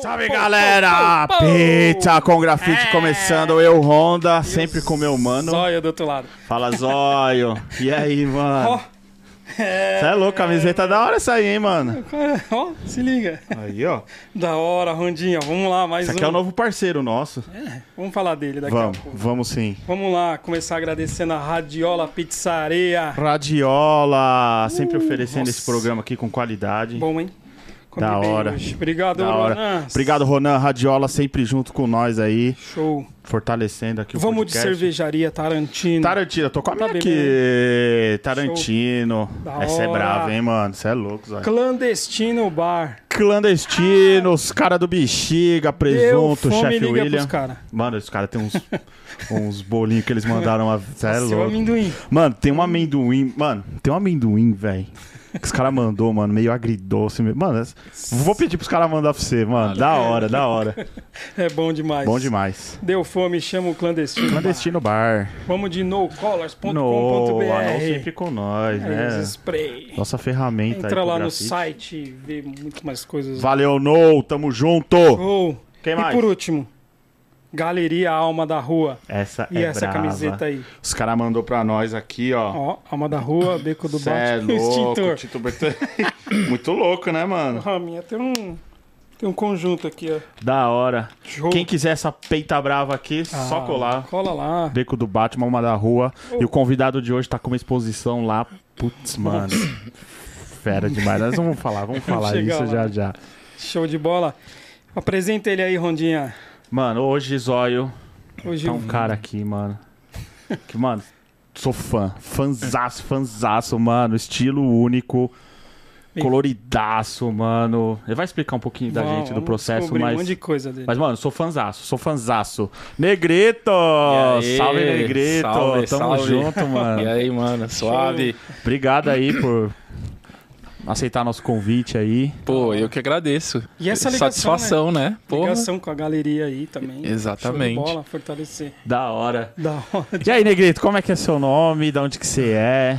Salve galera! Pizza com grafite É. começando. Eu, Honda, sempre com meu mano. Zóio do outro lado. Fala Zóio. E aí, mano? Ó. Você é louco, camiseta da hora essa aí, hein, mano? Ó, se liga. Aí, ó. Da hora, Rondinha. Vamos lá, mais Esse um. aqui é o novo parceiro nosso. Vamos falar dele daqui Vamos, a pouco. vamos sim. Vamos lá, começar agradecendo a Radiola Pizzaria. Radiola, sempre oferecendo nossa. esse programa aqui com qualidade. Bom, hein? Comi Da hora. hoje. Obrigado, Da hora. Ronan. Obrigado, Ronan. Radiola sempre junto com nós aí, Show. fortalecendo aqui o Vamos de podcast. cervejaria Tarantino. Tarantino, eu tô com a Tá minha bebendo, aqui. Tarantino. Essa é brava, hein, mano? Você é louco, Zóio. Clandestino Bar. Clandestinos, cara do bexiga, presunto, chefe William. cara. Mano, os caras tem uns, uns bolinhos que eles mandaram. a- Cê é Seu louco. amendoim. Mano, tem um amendoim. Mano, tem um amendoim, velho. Que os caras mandou, mano, meio agridoce. meio- Mano, vou pedir pros caras mandar pra você, mano. Da hora, da hora. É bom demais. Bom demais. Deu fome, chama o clandestino. Clandestino Bar. Bar. Vamos de No, nocolors.com.br. anão sempre com nós, É, né? spray. Nossa ferramenta aí Entra pro lá no site e vê muito mais coisas. Valeu, No, tamo junto. Oh, Quem e mais? por último, Galeria Alma da Rua. Essa E é essa brava. camiseta aí. Os caras mandou pra nós aqui, ó. Ó, Alma da Rua, Beco do Cê é Bate, louco, extintor. Tito. Muito louco, né, mano? A minha tem um, tem um conjunto aqui, ó. Da hora. Show. Quem quiser essa peita brava aqui, só Ah, colar. Cola lá. Beco do Batman, uma da rua. E o convidado de hoje tá com uma exposição lá. Putz, mano. Fera demais. Nós vamos falar, vamos falar isso lá. já já. Show de bola. Apresenta ele aí, Rondinha. Mano, hoje, Zóio, Hoje tá um cara aqui, mano. Que, mano, sou fã. Fanzaço, fanzaço, mano. Estilo único. Coloridaço, mano. Ele vai explicar um pouquinho da Vamos- gente do processo, mas. um monte de coisa dele. Mas, mano, sou fanzaço, sou fanzaço. Negrito! Aí? Salve, Negrito! Salve, Tamo salve. junto, mano. E aí, mano, suave. Obrigado aí por aceitar nosso convite aí. Pô, eu que agradeço. E essa ligação, Satisfação, né? Porra. Ligação com a galeria aí também. Exatamente. Show de bola, fortalecer. Da hora. Da hora. E aí, Negrito, como é que é seu nome? De onde que você é?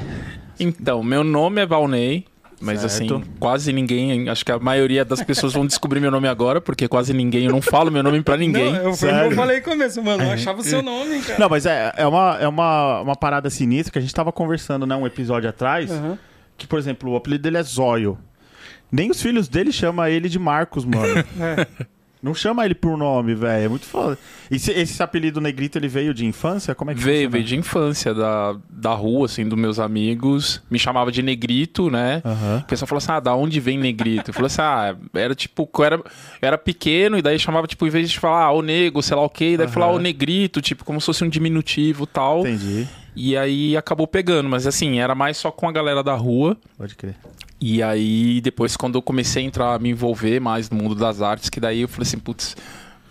Então, meu nome é Valnei. Mas Certo. assim, quase ninguém, acho que a maioria das pessoas vão descobrir meu nome agora, porque quase ninguém, eu não falo meu nome pra ninguém. Não, eu, Sério? eu falei no começo, mano. Eu achava o seu nome, cara. Não, mas é, é, uma, é uma, uma parada sinistra que a gente tava conversando, né, um episódio atrás. Aham. Que, por exemplo, o apelido dele é Zóio. Nem os filhos dele chamam ele de Marcos, mano. É. Não chama ele por nome, velho. É muito foda. E se- esse apelido Negrito, ele veio de infância? Como é que Veio, funciona? veio de infância, da, da rua, assim, dos meus amigos. Me chamava de Negrito, né? Aham. O pessoal falou assim: ah, da onde vem negrito? Eu falei assim: ah, era tipo, eu era, eu era pequeno, e daí chamava, tipo, em vez de falar, ah, o nego, sei lá o quê, daí Aham. falar o negrito, tipo, como se fosse um diminutivo e tal. Entendi. E aí acabou pegando, mas assim, era mais só com a galera da rua. Pode crer. E aí, depois, quando eu comecei a entrar, a me envolver mais no mundo das artes, que daí eu falei assim, putz.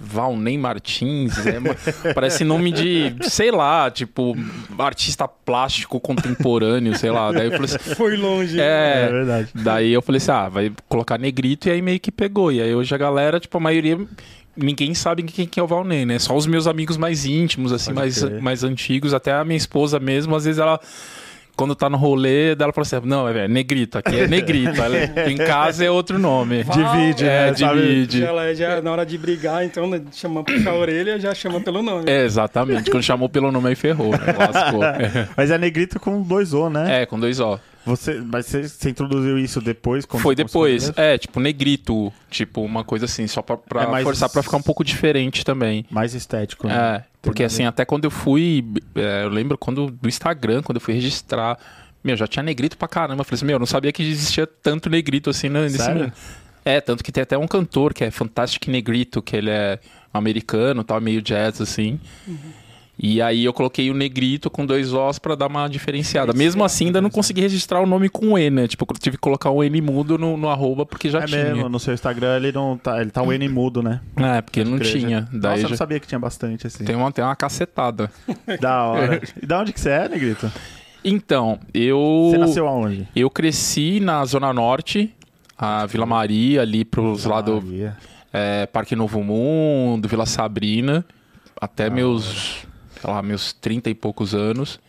Valnei Martins, é, uma- parece nome de, sei lá, tipo, artista plástico contemporâneo, sei lá. Daí eu falei assim, Foi longe. É, é, verdade. Daí eu falei assim, ah, vai colocar negrito e aí meio que pegou. E aí hoje a galera, tipo, a maioria, ninguém sabe quem que é o Valnei, né? Só os meus amigos mais íntimos, assim, Pode mais, mais antigos. Até a minha esposa mesmo, às vezes ela... Quando tá no rolê, dela fala assim, não, é negrito, aqui é negrito. Ela- em casa é outro nome. Divide, É, né? divide. Já, já, na hora de brigar, então, né, chama puxar a orelha, já chama pelo nome. É, exatamente. Quando chamou pelo nome aí ferrou, né? Mas é Negrito com dois O, né? É, com dois O. Você, mas você, você introduziu isso depois? quando Foi depois. É, tipo, negrito. Tipo, uma coisa assim, só pra, pra É mais- forçar pra ficar um pouco diferente também. Mais estético, né? É, porque assim, até quando eu fui. é, eu lembro quando do Instagram, quando eu fui registrar. Meu, já tinha negrito pra caramba. Eu falei assim, meu, eu não sabia que existia tanto negrito assim né, nesse Sério? mundo. É, tanto que tem até um cantor que é Fantastic Negrito, que ele é americano, tal, meio jazz, assim. E aí eu coloquei o negrito com dois Os pra dar uma diferenciada. Mesmo assim, ainda não consegui registrar o nome com E, né? Tipo, eu tive que colocar o N mudo no, no arroba, porque já É tinha. mesmo, no seu Instagram ele não tá, ele tá o N mudo, né? É, porque não Igreja. tinha. Nossa, Daí eu já... não sabia que tinha bastante assim. tem, uma, tem uma cacetada. Da hora. E da onde que você é, Negrito? Então, eu. Você nasceu aonde? Eu cresci na Zona Norte, a Vila Maria, ali pros lados é, Parque Novo Mundo, Vila Sabrina, até meus, sei lá, meus 30 e poucos anos.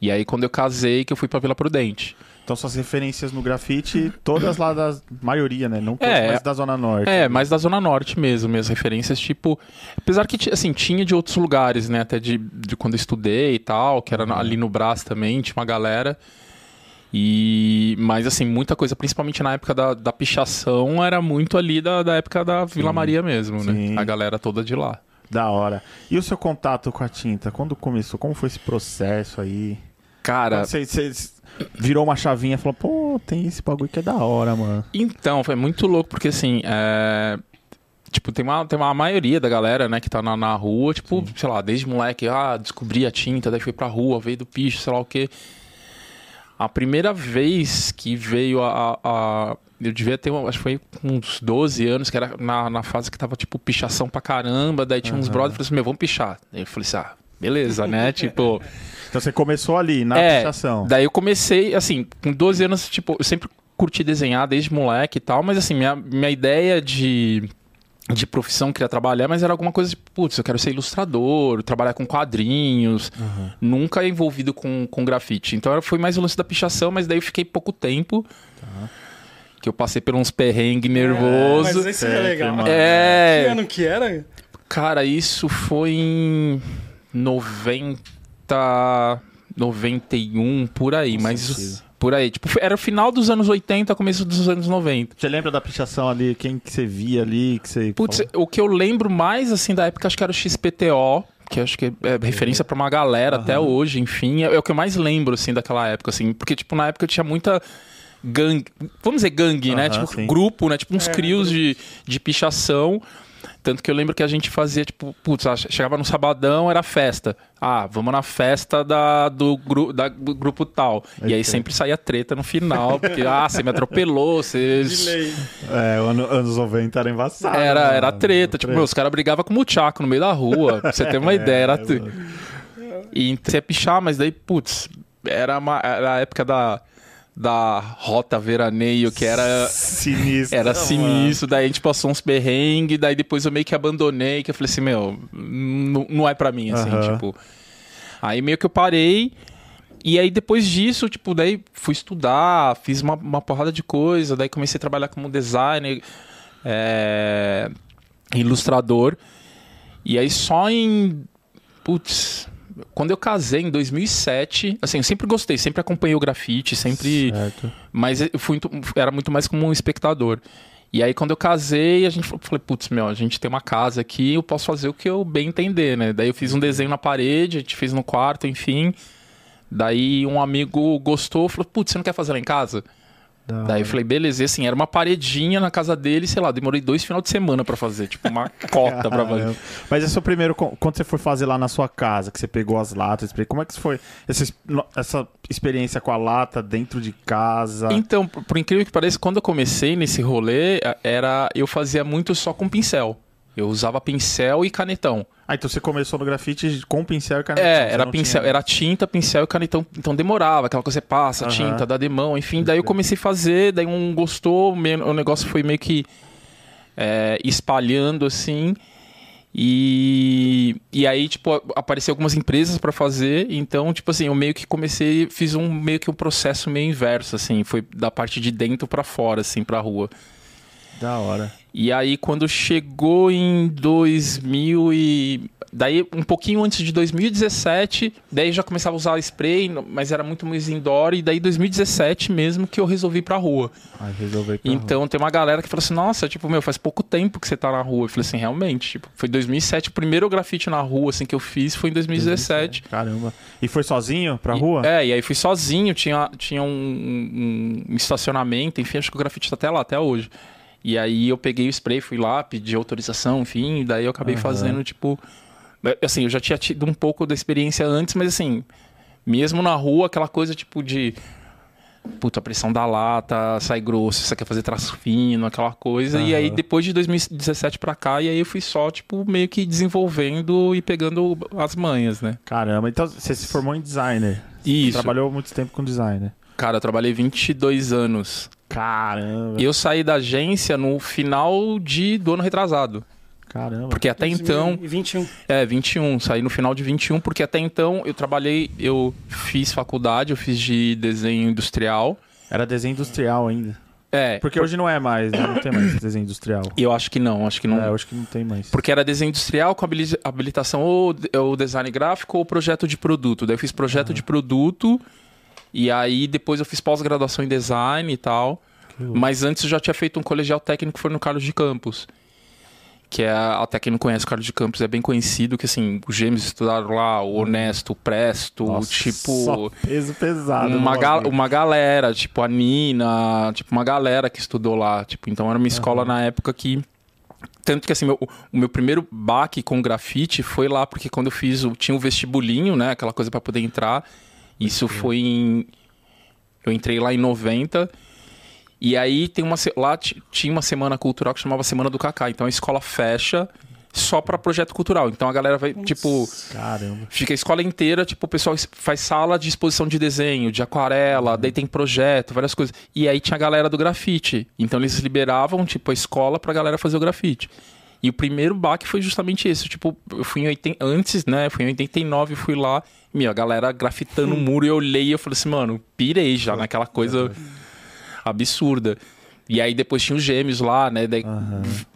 E aí, quando eu casei, que eu fui pra Vila Prudente. Então suas referências no grafite, todas lá da maioria, né? Não todas, É, mas da Zona Norte. É, mais da Zona Norte mesmo, minhas referências, tipo. Apesar que, assim, tinha de outros lugares, né? Até de, de quando eu estudei e tal, que era ali no Brás também, tinha uma galera. E. Mas, assim, muita coisa, principalmente na época da, da pichação, era muito ali da, da época da Vila Maria mesmo, Sim. né? A galera toda de lá. Da hora. E o seu contato com a tinta? Quando começou? Como foi esse processo aí? Cara. Você, você virou uma chavinha e falou, pô, tem esse bagulho que é da hora, mano. Então, foi muito louco, porque assim, é, tipo, tem uma, tem uma maioria da galera, né, que tá na, na rua, tipo, sei lá, desde moleque, ah, descobri a tinta, daí fui pra rua, veio do picho, sei lá o quê. A primeira vez que veio a- a- eu devia ter, acho que foi uns 12 anos, que era na, na fase que tava, tipo, pichação pra caramba. Daí tinha uns brothers que falaram assim: Meu, vamos pichar. Eu falei assim: Ah, beleza, né? tipo. Então você começou ali, na É, pichação. Daí eu comecei, assim, com 12 anos, tipo, eu sempre curti desenhar desde moleque e tal, mas assim, minha, minha ideia de, de profissão, queria trabalhar, mas era alguma coisa de, putz, eu quero ser ilustrador, trabalhar com quadrinhos, nunca envolvido com, com grafite. Então foi mais o lance da pichação, mas daí eu fiquei pouco tempo. Que eu passei por uns perrengues Mas nervosos. esse é Certo, legal. irmão. Que É, ano que era? Cara, isso foi em 90, 91, por aí, mas por aí. Tipo, era o final dos anos 80, começo dos anos 90. Você lembra da pichação ali? Quem que você via ali? Que você Putz, o que eu lembro mais, assim, da época, acho que era o XPTO, que acho que é referência pra uma galera até hoje, enfim. É, é o que eu mais lembro, assim, daquela época, assim. Porque, tipo, na época eu tinha muita gangue, vamos dizer gangue, né? Tipo, sim. grupo, né? Tipo, uns É, crios de, de pichação. Tanto que eu lembro que a gente fazia, tipo, putz, chegava no sabadão, era festa. Ah, vamos na festa da, do, gru, da, do grupo tal. e aí sempre saía treta no final, porque, ah, você me atropelou, você... De lei. É, o ano, anos 90 era embaçado. Era, mano. era treta. Tipo, meu, os caras brigavam com o Muchaco no meio da rua. Pra você ter uma ideia. Era É. E você ia pichar, mas daí, putz, era, uma, era a época da, da rota veraneio, que era. Sinistro. Era mano. sinistro, daí a gente passou uns perrengues, daí depois eu meio que abandonei, que eu falei assim, meu, não, é pra mim, assim, Aham. tipo. Aí meio que eu parei, e aí depois disso, tipo, daí fui estudar, fiz uma, uma porrada de coisa, daí comecei a trabalhar como designer, é, ilustrador, e aí só em, putz, quando eu casei em 2007, assim, eu sempre gostei, sempre acompanhei o grafite, sempre... Certo. Mas eu fui, era muito mais como um espectador. E aí, quando eu casei, a gente falou, falei, putz, meu, a gente tem uma casa aqui, eu posso fazer o que eu bem entender, né? Daí eu fiz um desenho na parede, a gente fez no quarto, enfim. Daí um amigo gostou, falou, putz, você não quer fazer lá em casa? Da Daí eu falei, beleza, e assim, era uma paredinha na casa dele, sei lá, demorei dois final de semana pra fazer, tipo, uma cota pra fazer. Mas esse é o primeiro. Quando você foi fazer lá na sua casa, que você pegou as latas, como é que foi essa, essa experiência com a lata dentro de casa? Então, por incrível que pareça, quando eu comecei nesse rolê, era eu fazia muito só com pincel. Eu usava pincel e canetão. Ah, então você começou no grafite com pincel e caneta. É, era pincel, tinha- era tinta, pincel e canetão. Então demorava, aquela coisa que você passa, tinta, dá de mão, enfim. Daí eu comecei a fazer, daí um gostou, o negócio foi meio que é, espalhando assim. E, e aí, tipo, apareceu algumas empresas pra fazer. Então, tipo assim, eu meio que comecei, fiz um meio que um processo meio inverso, assim. Foi da parte de dentro pra fora, assim, pra rua. Da hora. E aí, quando chegou em 2000 e... Daí, um pouquinho antes de 2017, daí já começava a usar spray, mas era muito mais indoor. E daí, 2017 mesmo, que eu resolvi ir pra rua. Aí resolveu ir pra Então, tem uma galera que falou assim, nossa, tipo, meu, faz pouco tempo que você tá na rua. Eu falei assim, realmente, tipo, foi 2007. O primeiro grafite na rua, assim, que eu fiz foi em 2017. Caramba. E foi sozinho pra E- rua? é, e aí fui sozinho, tinha, tinha um, um- um estacionamento, enfim, acho que o grafite tá até lá, até hoje. E aí eu peguei o spray, fui lá, pedi autorização, enfim, e daí eu acabei Aham. fazendo, tipo. Assim, eu já tinha tido um pouco da experiência antes, mas assim, mesmo na rua, aquela coisa tipo de. Puta, a pressão da lata, sai grosso, você quer fazer traço fino, aquela coisa. E aí, depois de 2017 pra cá, e aí eu fui só, tipo, meio que desenvolvendo e pegando as manhas, né? Caramba. Então você se formou em designer. Isso. Trabalhou muito tempo com designer. Cara, eu trabalhei 22 anos. Caramba. Eu saí da agência no final de, do ano retrasado. Caramba. Porque até então. 2021. É, 21. Saí no final de 21, porque até então eu trabalhei, eu fiz faculdade, eu fiz de desenho industrial. Era desenho industrial ainda. É, Porque hoje não é mais, né? Não tem mais desenho industrial. eu acho que não, acho que não. É, eu acho que não tem mais. Porque era desenho industrial com habili- habilitação ou, ou design gráfico ou projeto de produto. Daí eu fiz projeto de produto e aí depois eu fiz pós-graduação em design e tal. Mas antes eu já tinha feito um colegial técnico que foi no Carlos de Campos. Que é, até quem não conhece o Carlos de Campos, é bem conhecido, que assim, os gêmeos estudaram lá, o Honesto, o Presto, Nossa, tipo peso pesado. uma, ga- uma galera, tipo a Nina, tipo uma galera que estudou lá, tipo, então era uma escola na época que tanto que assim, meu- o meu primeiro baque com grafite foi lá porque quando eu fiz, o, tinha o vestibulinho, né, aquela coisa pra poder entrar. Isso foi em eu entrei lá em 90 e aí tem uma se- lá ti- tinha uma semana cultural que chamava Semana do Cacá. Então a escola fecha só pra projeto cultural. Então a galera vai, tipo, Caramba. Fica a escola inteira, tipo, o pessoal faz sala de exposição de desenho, de aquarela, daí tem projeto, várias coisas. E aí tinha a galera do grafite. Então eles liberavam, tipo, a escola pra galera fazer o grafite. E o primeiro baque foi justamente esse. Tipo, eu fui em 80... Antes, né? Fui em 89, fui lá. Meu, a galera grafitando o muro e eu olhei e eu falei assim, mano, pirei já naquela coisa absurda. E aí depois tinha os gêmeos lá, né? Daí,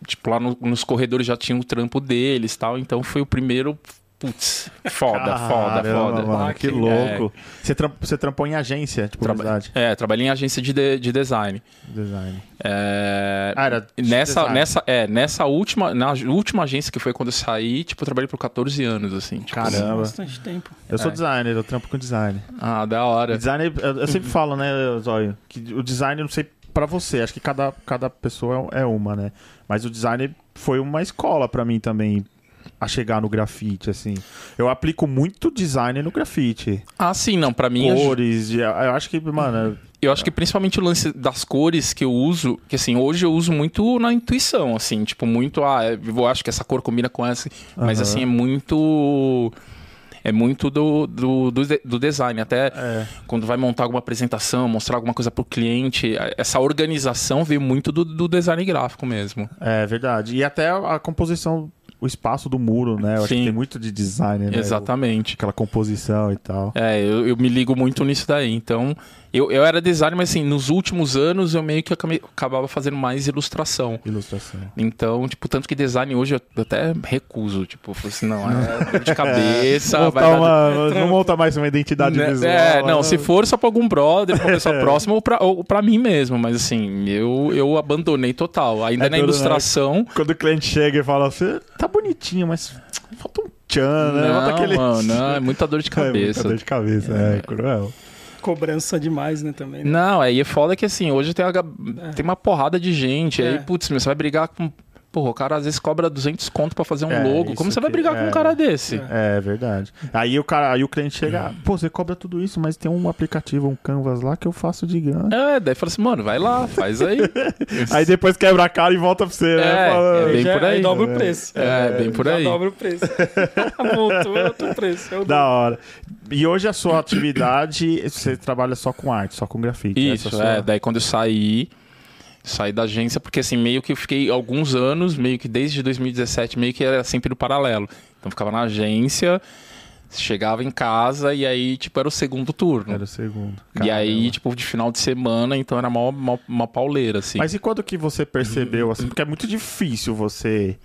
Tipo, lá no- nos corredores já tinha o trampo deles e tal. Então foi o primeiro. Putz, foda, foda, Caramba, foda. Mano, que louco. Você, tramp- você trampou em agência de Traba- publicidade? É, trabalhei em agência de, de, de design. Design. É, Ah, era de nessa, design. nessa, é, nessa última, na última agência que foi quando eu saí, tipo, eu trabalhei por 14 anos, assim. Tipo, Caramba. Bastante tempo. Eu sou É. designer, eu trampo com design. Ah, da hora. Design, eu, eu sempre falo, né, Zóio, que o design, eu não sei pra você, acho que cada, cada pessoa é uma, né? Mas o design foi uma escola pra mim também a chegar no grafite, assim. Eu aplico muito design no grafite. Ah, sim, não, pra mim. eu- Cores, de- eu acho que, mano, Eu acho que principalmente o lance das cores que eu uso, que assim, hoje eu uso muito na intuição, assim, tipo, muito, ah, eu acho que essa cor combina com essa, mas Aham. assim, é muito. É muito do, do, do, do design. Até é, quando vai montar alguma apresentação, mostrar alguma coisa pro cliente, a- essa organização veio muito do, do design gráfico mesmo. é verdade. E até a, a composição, o espaço do muro, né? Eu acho Sim. que tem muito de design, né? Exatamente. Aquela composição e tal. É, eu, eu me ligo muito nisso daí. Então, eu, eu era designer, mas assim, nos últimos anos eu meio que acabava fazendo mais ilustração. Ilustração. Então, tipo, tanto que design hoje eu até recuso. Tipo, assim, não, é dor de cabeça. Vai dar- uma- não monta mais uma identidade Né? visual. É, não, né? se for só pra algum brother, pra uma pessoa próxima ou pra, ou pra mim mesmo. Mas assim, eu, eu abandonei total. Ainda É na né? ilustração. Quando o cliente chega e fala assim, tá bonitinho, mas falta um tchan, né? Não, aquele... mano, não, é muita dor de É, muita cabeça. dor de cabeça, é, cruel. Cobrança demais, né, também. né? Não, aí é foda que assim, hoje tem, a É. tem uma porrada de gente. Aí, É. putz, meu, você vai brigar com. Porra, o cara às vezes cobra 200 conto pra fazer um É, logo. Como você vai brigar com é. um cara desse? É. É verdade. Aí o cara, aí o cliente chega, pô, você cobra tudo isso, mas tem um aplicativo, um Canvas lá que eu faço de grana. É, daí fala assim, mano, vai lá, faz aí. Aí depois quebra a cara e volta pra você, né? É, Fala, é bem Já- por aí. dobra o preço. É, bem por Já aí. dobra o preço. Voltou outro preço. É o Da hora. E hoje a sua atividade, você trabalha só com arte, só com grafite. Isso, é é. sua- Daí quando eu saí, saí da agência, porque assim, meio que eu fiquei alguns anos, meio que desde 2017, meio que era sempre no paralelo. Então eu ficava na agência, chegava em casa e aí, tipo, era o segundo turno. Era o segundo. E aí, Caramba. tipo, de final de semana, então era mó, mó, mó pauleira, assim. Mas e quando que você percebeu, assim, porque é muito difícil você,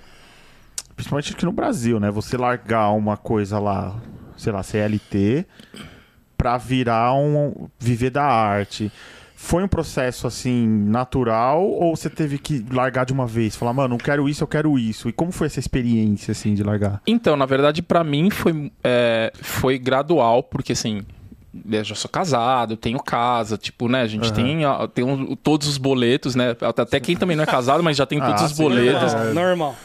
principalmente aqui no Brasil, né? Você largar uma coisa lá, sei lá, CLT, pra virar um. viver da arte. Foi um processo assim natural ou você teve que largar de uma vez? Falar, mano, não quero isso, eu quero isso. E como foi essa experiência assim de largar? Então, na verdade, pra mim foi, é, foi gradual, porque assim, eu já sou casado, tenho casa, tipo, né, a gente Aham. tem, ó, tem um- todos os boletos, né? Até quem também não é casado, mas já tem Ah, todos os sim, boletos. normal, normal.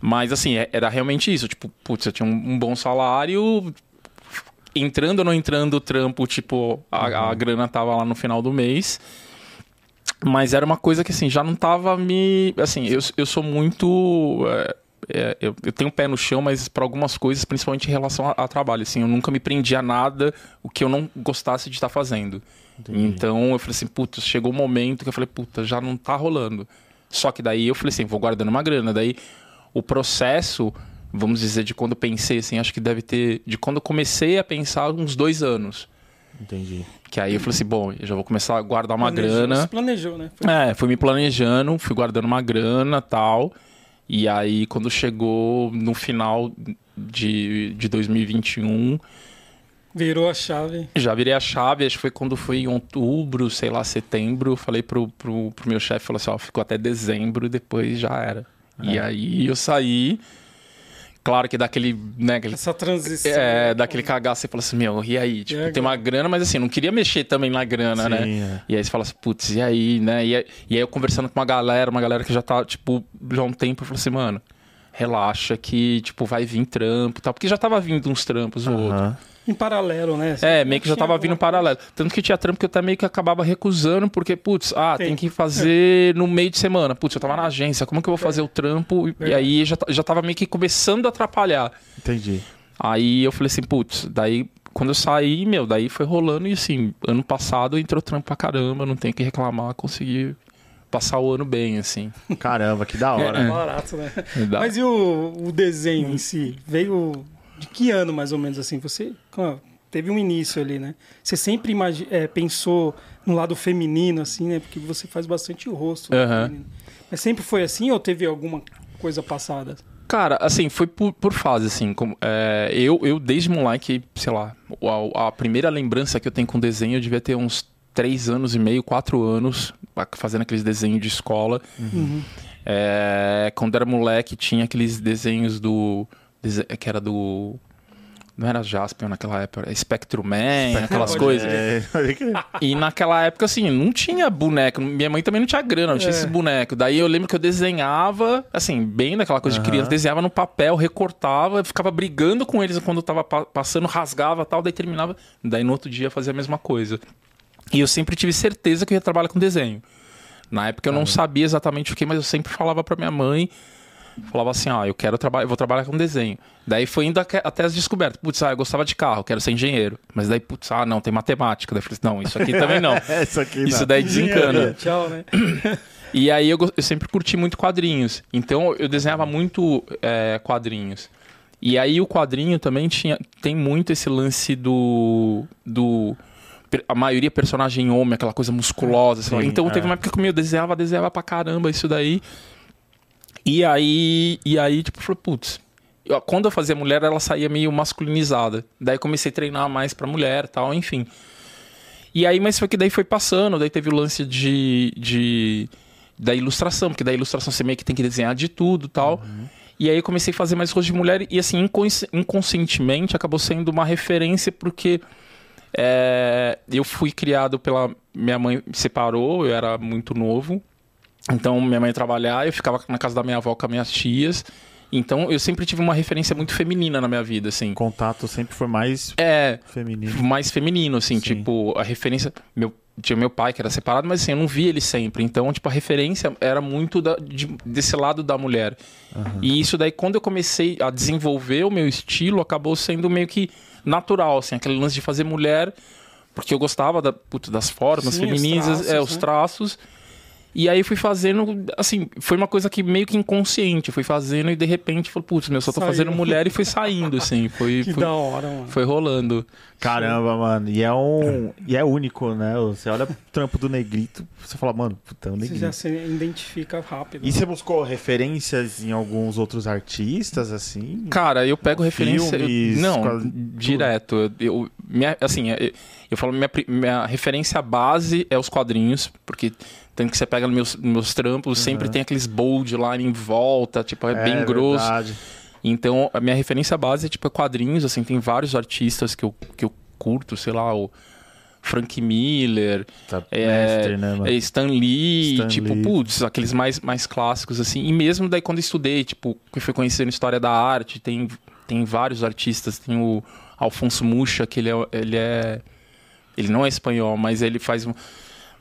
Mas assim, é- era realmente isso. Tipo, putz, eu tinha um, um bom salário. Entrando ou não entrando o trampo, tipo, a, a grana tava lá no final do mês. Mas era uma coisa que assim, já não tava me. Assim, eu, eu sou muito. é, é, eu, eu tenho pé no chão, mas para algumas coisas, principalmente em relação a, a trabalho, assim, eu nunca me prendi a nada o que eu não gostasse de estar fazendo. Então eu falei assim, puta, chegou o um momento que eu falei, puta, já não tá rolando. Só que daí eu falei assim, vou guardando uma grana. Daí o processo, vamos dizer, de quando eu pensei, assim, acho que deve ter. De quando eu comecei a pensar, uns dois anos. Entendi. Que aí eu falei assim, bom, eu já vou começar a guardar uma Planejou, grana. Se planejou, né? Foi- É, fui me planejando, fui guardando uma grana tal. E aí, quando chegou no final de, de 2021, Virou a chave. já virei a chave. Acho que foi quando foi em outubro, sei lá, setembro. eu Falei pro, pro, pro meu chefe, falou assim: ó, ficou até dezembro e depois já era. E aí eu saí. Claro que daquele, né, aquele Essa transição. é, daquele cagaço, você fala assim, meu, e aí? Tipo, E tem uma grana, mas assim, não queria mexer também na grana, né? Sim, é. E aí você fala assim, putz, e aí, né? E aí, e aí eu conversando com uma galera, uma galera que já tá, tipo, já há um tempo, eu falei assim, mano, relaxa que, tipo, vai vir trampo e tal. Porque já tava vindo uns trampos ou outro. Em paralelo, né? É, meio que já tava vindo alguma paralelo. Tanto que tinha trampo que eu até meio que acabava recusando, porque, putz, ah, Tem. tem que fazer no meio de semana. Putz, eu tava na agência, como que eu vou fazer o trampo? E- E aí já, já tava meio que começando a atrapalhar. Entendi. Aí eu falei assim, putz, daí quando eu saí, meu, daí foi rolando e assim, ano passado entrou trampo pra caramba, não tenho o que reclamar, consegui passar o ano bem, assim. Caramba, que da hora. É barato, né? Mas e o, o desenho em si? Veio de que ano, mais ou menos, assim? Você teve um início ali, né? Você sempre é, pensou no lado feminino, assim, né? Porque você faz bastante o rosto. né, feminino. Mas sempre foi assim ou teve alguma coisa passada? Cara, assim, foi por, por fase, assim. Como, é, eu, eu, desde moleque, sei lá, a, a primeira lembrança que eu tenho com desenho, eu devia ter uns três anos e meio, quatro anos, fazendo aqueles desenhos de escola. Uhum. É, quando era moleque, tinha aqueles desenhos do. Dese- que era do. Não era Jaspion naquela época, era Spectrum Man, aquelas coisas. É. E naquela época, assim, não tinha boneco. Minha mãe também não tinha grana, não tinha É. esses bonecos. Daí eu lembro que eu desenhava, assim, bem daquela coisa de Aham. criança, desenhava no papel, recortava, eu ficava brigando com eles quando eu tava pa- passando, rasgava tal, daí terminava. Daí no outro dia fazia a mesma coisa. E eu sempre tive certeza que eu ia trabalhar com desenho. Na época eu não sabia exatamente o que, mas eu sempre falava pra minha mãe, falava assim, ah, eu quero trabalhar, eu vou trabalhar com desenho. Daí foi indo até as descobertas. Putz, ah, eu gostava de carro, quero ser engenheiro. Mas daí, putz, ah, não, tem matemática. Daí eu falei, assim, não, isso aqui também não. É, Isso aqui Isso não. daí desencana. Tchau, né? E aí eu, eu sempre curti muito quadrinhos. Então eu desenhava muito é, quadrinhos. E aí o quadrinho também tinha, tem muito esse lance do. do a maioria personagem homem, aquela coisa musculosa. Sim, então teve é. uma época que eu desenhava, desenhava pra caramba isso daí. E aí, e aí tipo, eu falei, putz. eu- Quando eu fazia mulher, ela saía meio masculinizada. Daí comecei a treinar mais pra mulher tal, enfim. E aí, mas foi que daí foi passando, daí teve o lance de, de da ilustração, porque da ilustração você meio que tem que desenhar de tudo tal. E aí eu comecei a fazer mais rosto de mulher e assim, inconsci- inconscientemente acabou sendo uma referência porque é, eu fui criado pela. Minha mãe separou, eu era muito novo. Então minha mãe ia trabalhar, eu ficava na casa da minha avó com as minhas tias. Então eu sempre tive uma referência muito feminina na minha vida, assim. O contato sempre foi mais É, feminino. mais feminino, assim, Sim. tipo, a referência. Meu, tinha meu pai que era separado, mas assim, eu não via ele sempre. Então, tipo, a referência era muito da- de- desse lado da mulher. E isso daí, quando eu comecei a desenvolver o meu estilo, acabou sendo meio que natural, assim, aquele lance de fazer mulher, porque eu gostava da, putz, das formas Sim, os femininas, traços, é, os né? traços. E aí fui fazendo, assim, foi uma coisa que meio que inconsciente, fui fazendo e de repente falei, putz, meu, só tô Saiu. fazendo mulher e foi saindo, assim, foi, Que foi, da hora, mano. foi rolando. Caramba, mano. E é um. E é único, né? Você olha pro trampo do Negrito, você fala, mano, puta, é o Você Negrito. já se identifica rápido. E você buscou referências em alguns outros artistas, assim? Cara, eu pego referência. eu- Filmes, não, quase direto. Eu, minha, assim, eu, eu falo, minha, minha referência base é os quadrinhos, porque tanto que você pega nos meus, meus trampos, sempre tem aqueles bold lá em volta, tipo, é, bem grosso. verdade. Então, a minha referência base é tipo é quadrinhos, assim, tem vários artistas que eu, que eu curto, sei lá, o Frank Miller, Tá é, mestre, né, mano? é Stan Lee, Stan tipo, Lee. putz, aqueles mais, mais clássicos, assim. E mesmo daí quando eu estudei, tipo, que fui conhecendo história da arte, tem, tem vários artistas, tem o Alfonso Mucha, que ele é, ele é. Ele não é espanhol, mas ele faz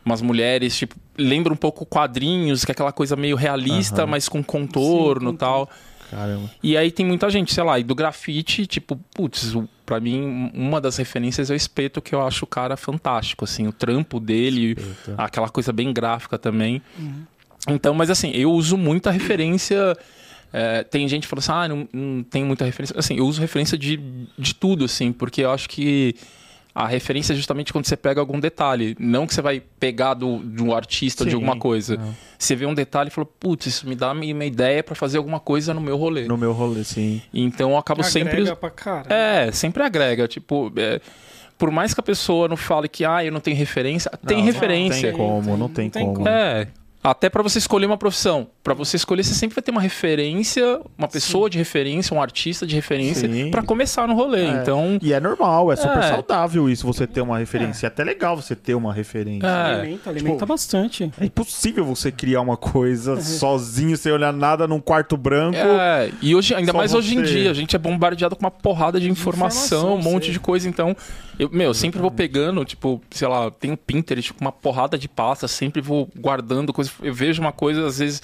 umas mulheres, tipo, lembra um pouco quadrinhos, que é aquela coisa meio realista, Aham. mas com contorno e com tal. Caramba. E aí tem muita gente, sei lá, e do grafite, tipo, putz, pra mim, uma das referências é o Espeto, que eu acho o cara fantástico, assim, o trampo dele, Espeto. aquela coisa bem gráfica também. Então, mas assim, eu uso muita referência. é, tem gente que fala assim, ah, não, não tenho muita referência. Assim, eu uso referência de, de tudo, assim, porque eu acho que a referência é justamente quando você pega algum detalhe. Não que você vai pegar do, de um artista ou de Sim. alguma coisa. Você vê um detalhe e fala, putz, isso me dá uma uma ideia pra fazer alguma coisa no meu rolê. No meu rolê, sim. Então eu acabo sempre. Agrega pra caralho. É, sempre agrega. Tipo, é, por mais que a pessoa não fale que, ah, eu não tenho referência, tem Não, referência. Não tem como, não tem, Não tem como. como. É. Até pra você escolher uma profissão. Pra você escolher, você sempre vai ter uma referência, uma pessoa de referência, um artista de referência Sim. pra começar no rolê. É. Então, E é normal, é super É. saudável isso, você ter uma referência. É até legal você ter uma referência. É. Alimenta, alimenta Tipo, bastante. É impossível você criar uma coisa sozinho, sem olhar nada, num quarto branco. É, e hoje, ainda mais hoje em você. dia, a gente é bombardeado com uma porrada de informação, informação, um monte sim. de coisa. Então, eu, meu, eu sempre vou pegando, tipo, sei lá, tem um Pinterest com uma porrada de pastas, sempre vou guardando coisas. Eu vejo uma coisa, às vezes,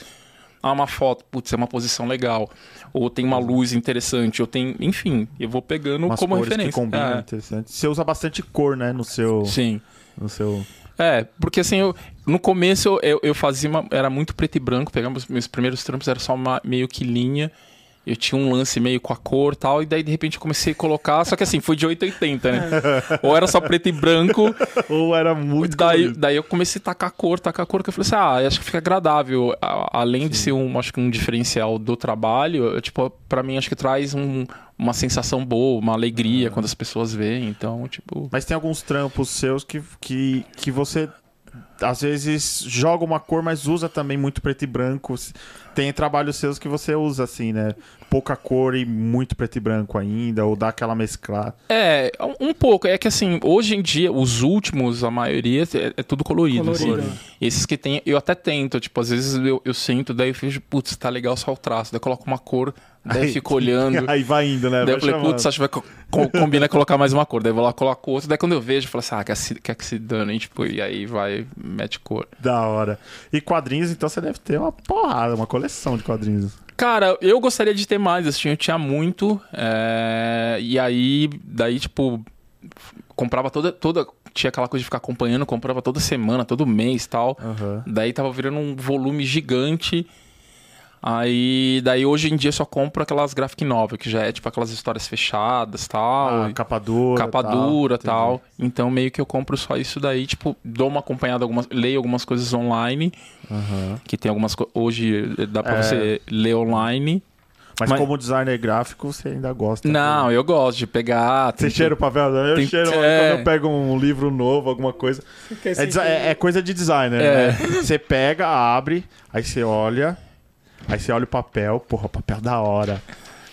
ah, uma foto, putz, é uma posição legal. Ou tem uma luz interessante, ou tem. Enfim, eu vou pegando Umas como referência. que combinam, É, interessante. Você usa bastante cor, né, no seu... sim. No seu... É, porque assim, eu, no começo eu, eu, eu fazia uma, era muito preto e branco, pegava meus primeiros trampos, era só uma, meio que linha. Eu tinha um lance meio com a cor e tal, e daí de repente eu comecei a colocar, só que assim, foi de 880, né? Ou era só preto e branco, Ou era muito daí, colorido. daí eu comecei a tacar cor, tacar cor, que eu falei assim, ah, acho que fica agradável. A- além de ser um, acho que um diferencial do trabalho, eu, tipo, pra mim acho que traz um- uma sensação boa, uma alegria quando as pessoas veem, então, tipo... Mas tem alguns trampos seus que, que, que você às vezes joga uma cor, mas usa também muito preto e branco. Tem trabalhos seus que você usa assim, né? Pouca cor e muito preto e branco ainda, ou dá aquela mesclada. É, um- um pouco. É que assim, hoje em dia, os últimos, a maioria, é, é tudo colorido. Colorido. assim. Esses que tem, eu até tento, tipo, às vezes eu, eu sinto, daí eu vejo, putz, tá legal só o traço. Daí eu coloco uma cor, daí eu fico olhando. Aí vai indo, né? Daí Vai eu falei, putz, acho que vai co co- combina colocar mais uma cor. Daí eu vou lá, coloco outra. Daí quando eu vejo, eu falo assim, ah, quer, se, quer que se dane, tipo, e aí vai, mete cor. Da hora. E quadrinhos, então você deve ter uma porrada, uma coleção de quadrinhos. Cara, eu gostaria de ter mais, assim, eu tinha muito. é, E aí, daí, tipo, comprava toda, toda. Tinha aquela coisa de ficar acompanhando, comprava toda semana, todo mês e tal. Aham. Daí tava virando um volume gigante. Aí, daí hoje em dia eu só compro aquelas graphic novel, que já é tipo aquelas histórias fechadas tal. Ah, capa dura. capa tal. dura Entendi. tal. Então meio que eu compro só isso daí, tipo, dou uma acompanhada, algumas, leio algumas coisas online, Aham. que tem algumas coisas. Hoje dá pra É. você ler online. Mas, Mas- como designer gráfico, você ainda gosta. Não, eu gosto de pegar. Você tem- cheira o papel? Eu tem- cheiro é. quando eu pego um livro novo, alguma coisa. É, desi- é- é coisa de designer, É. né? Você pega, abre, aí você olha, aí você olha o papel, porra, papel da hora.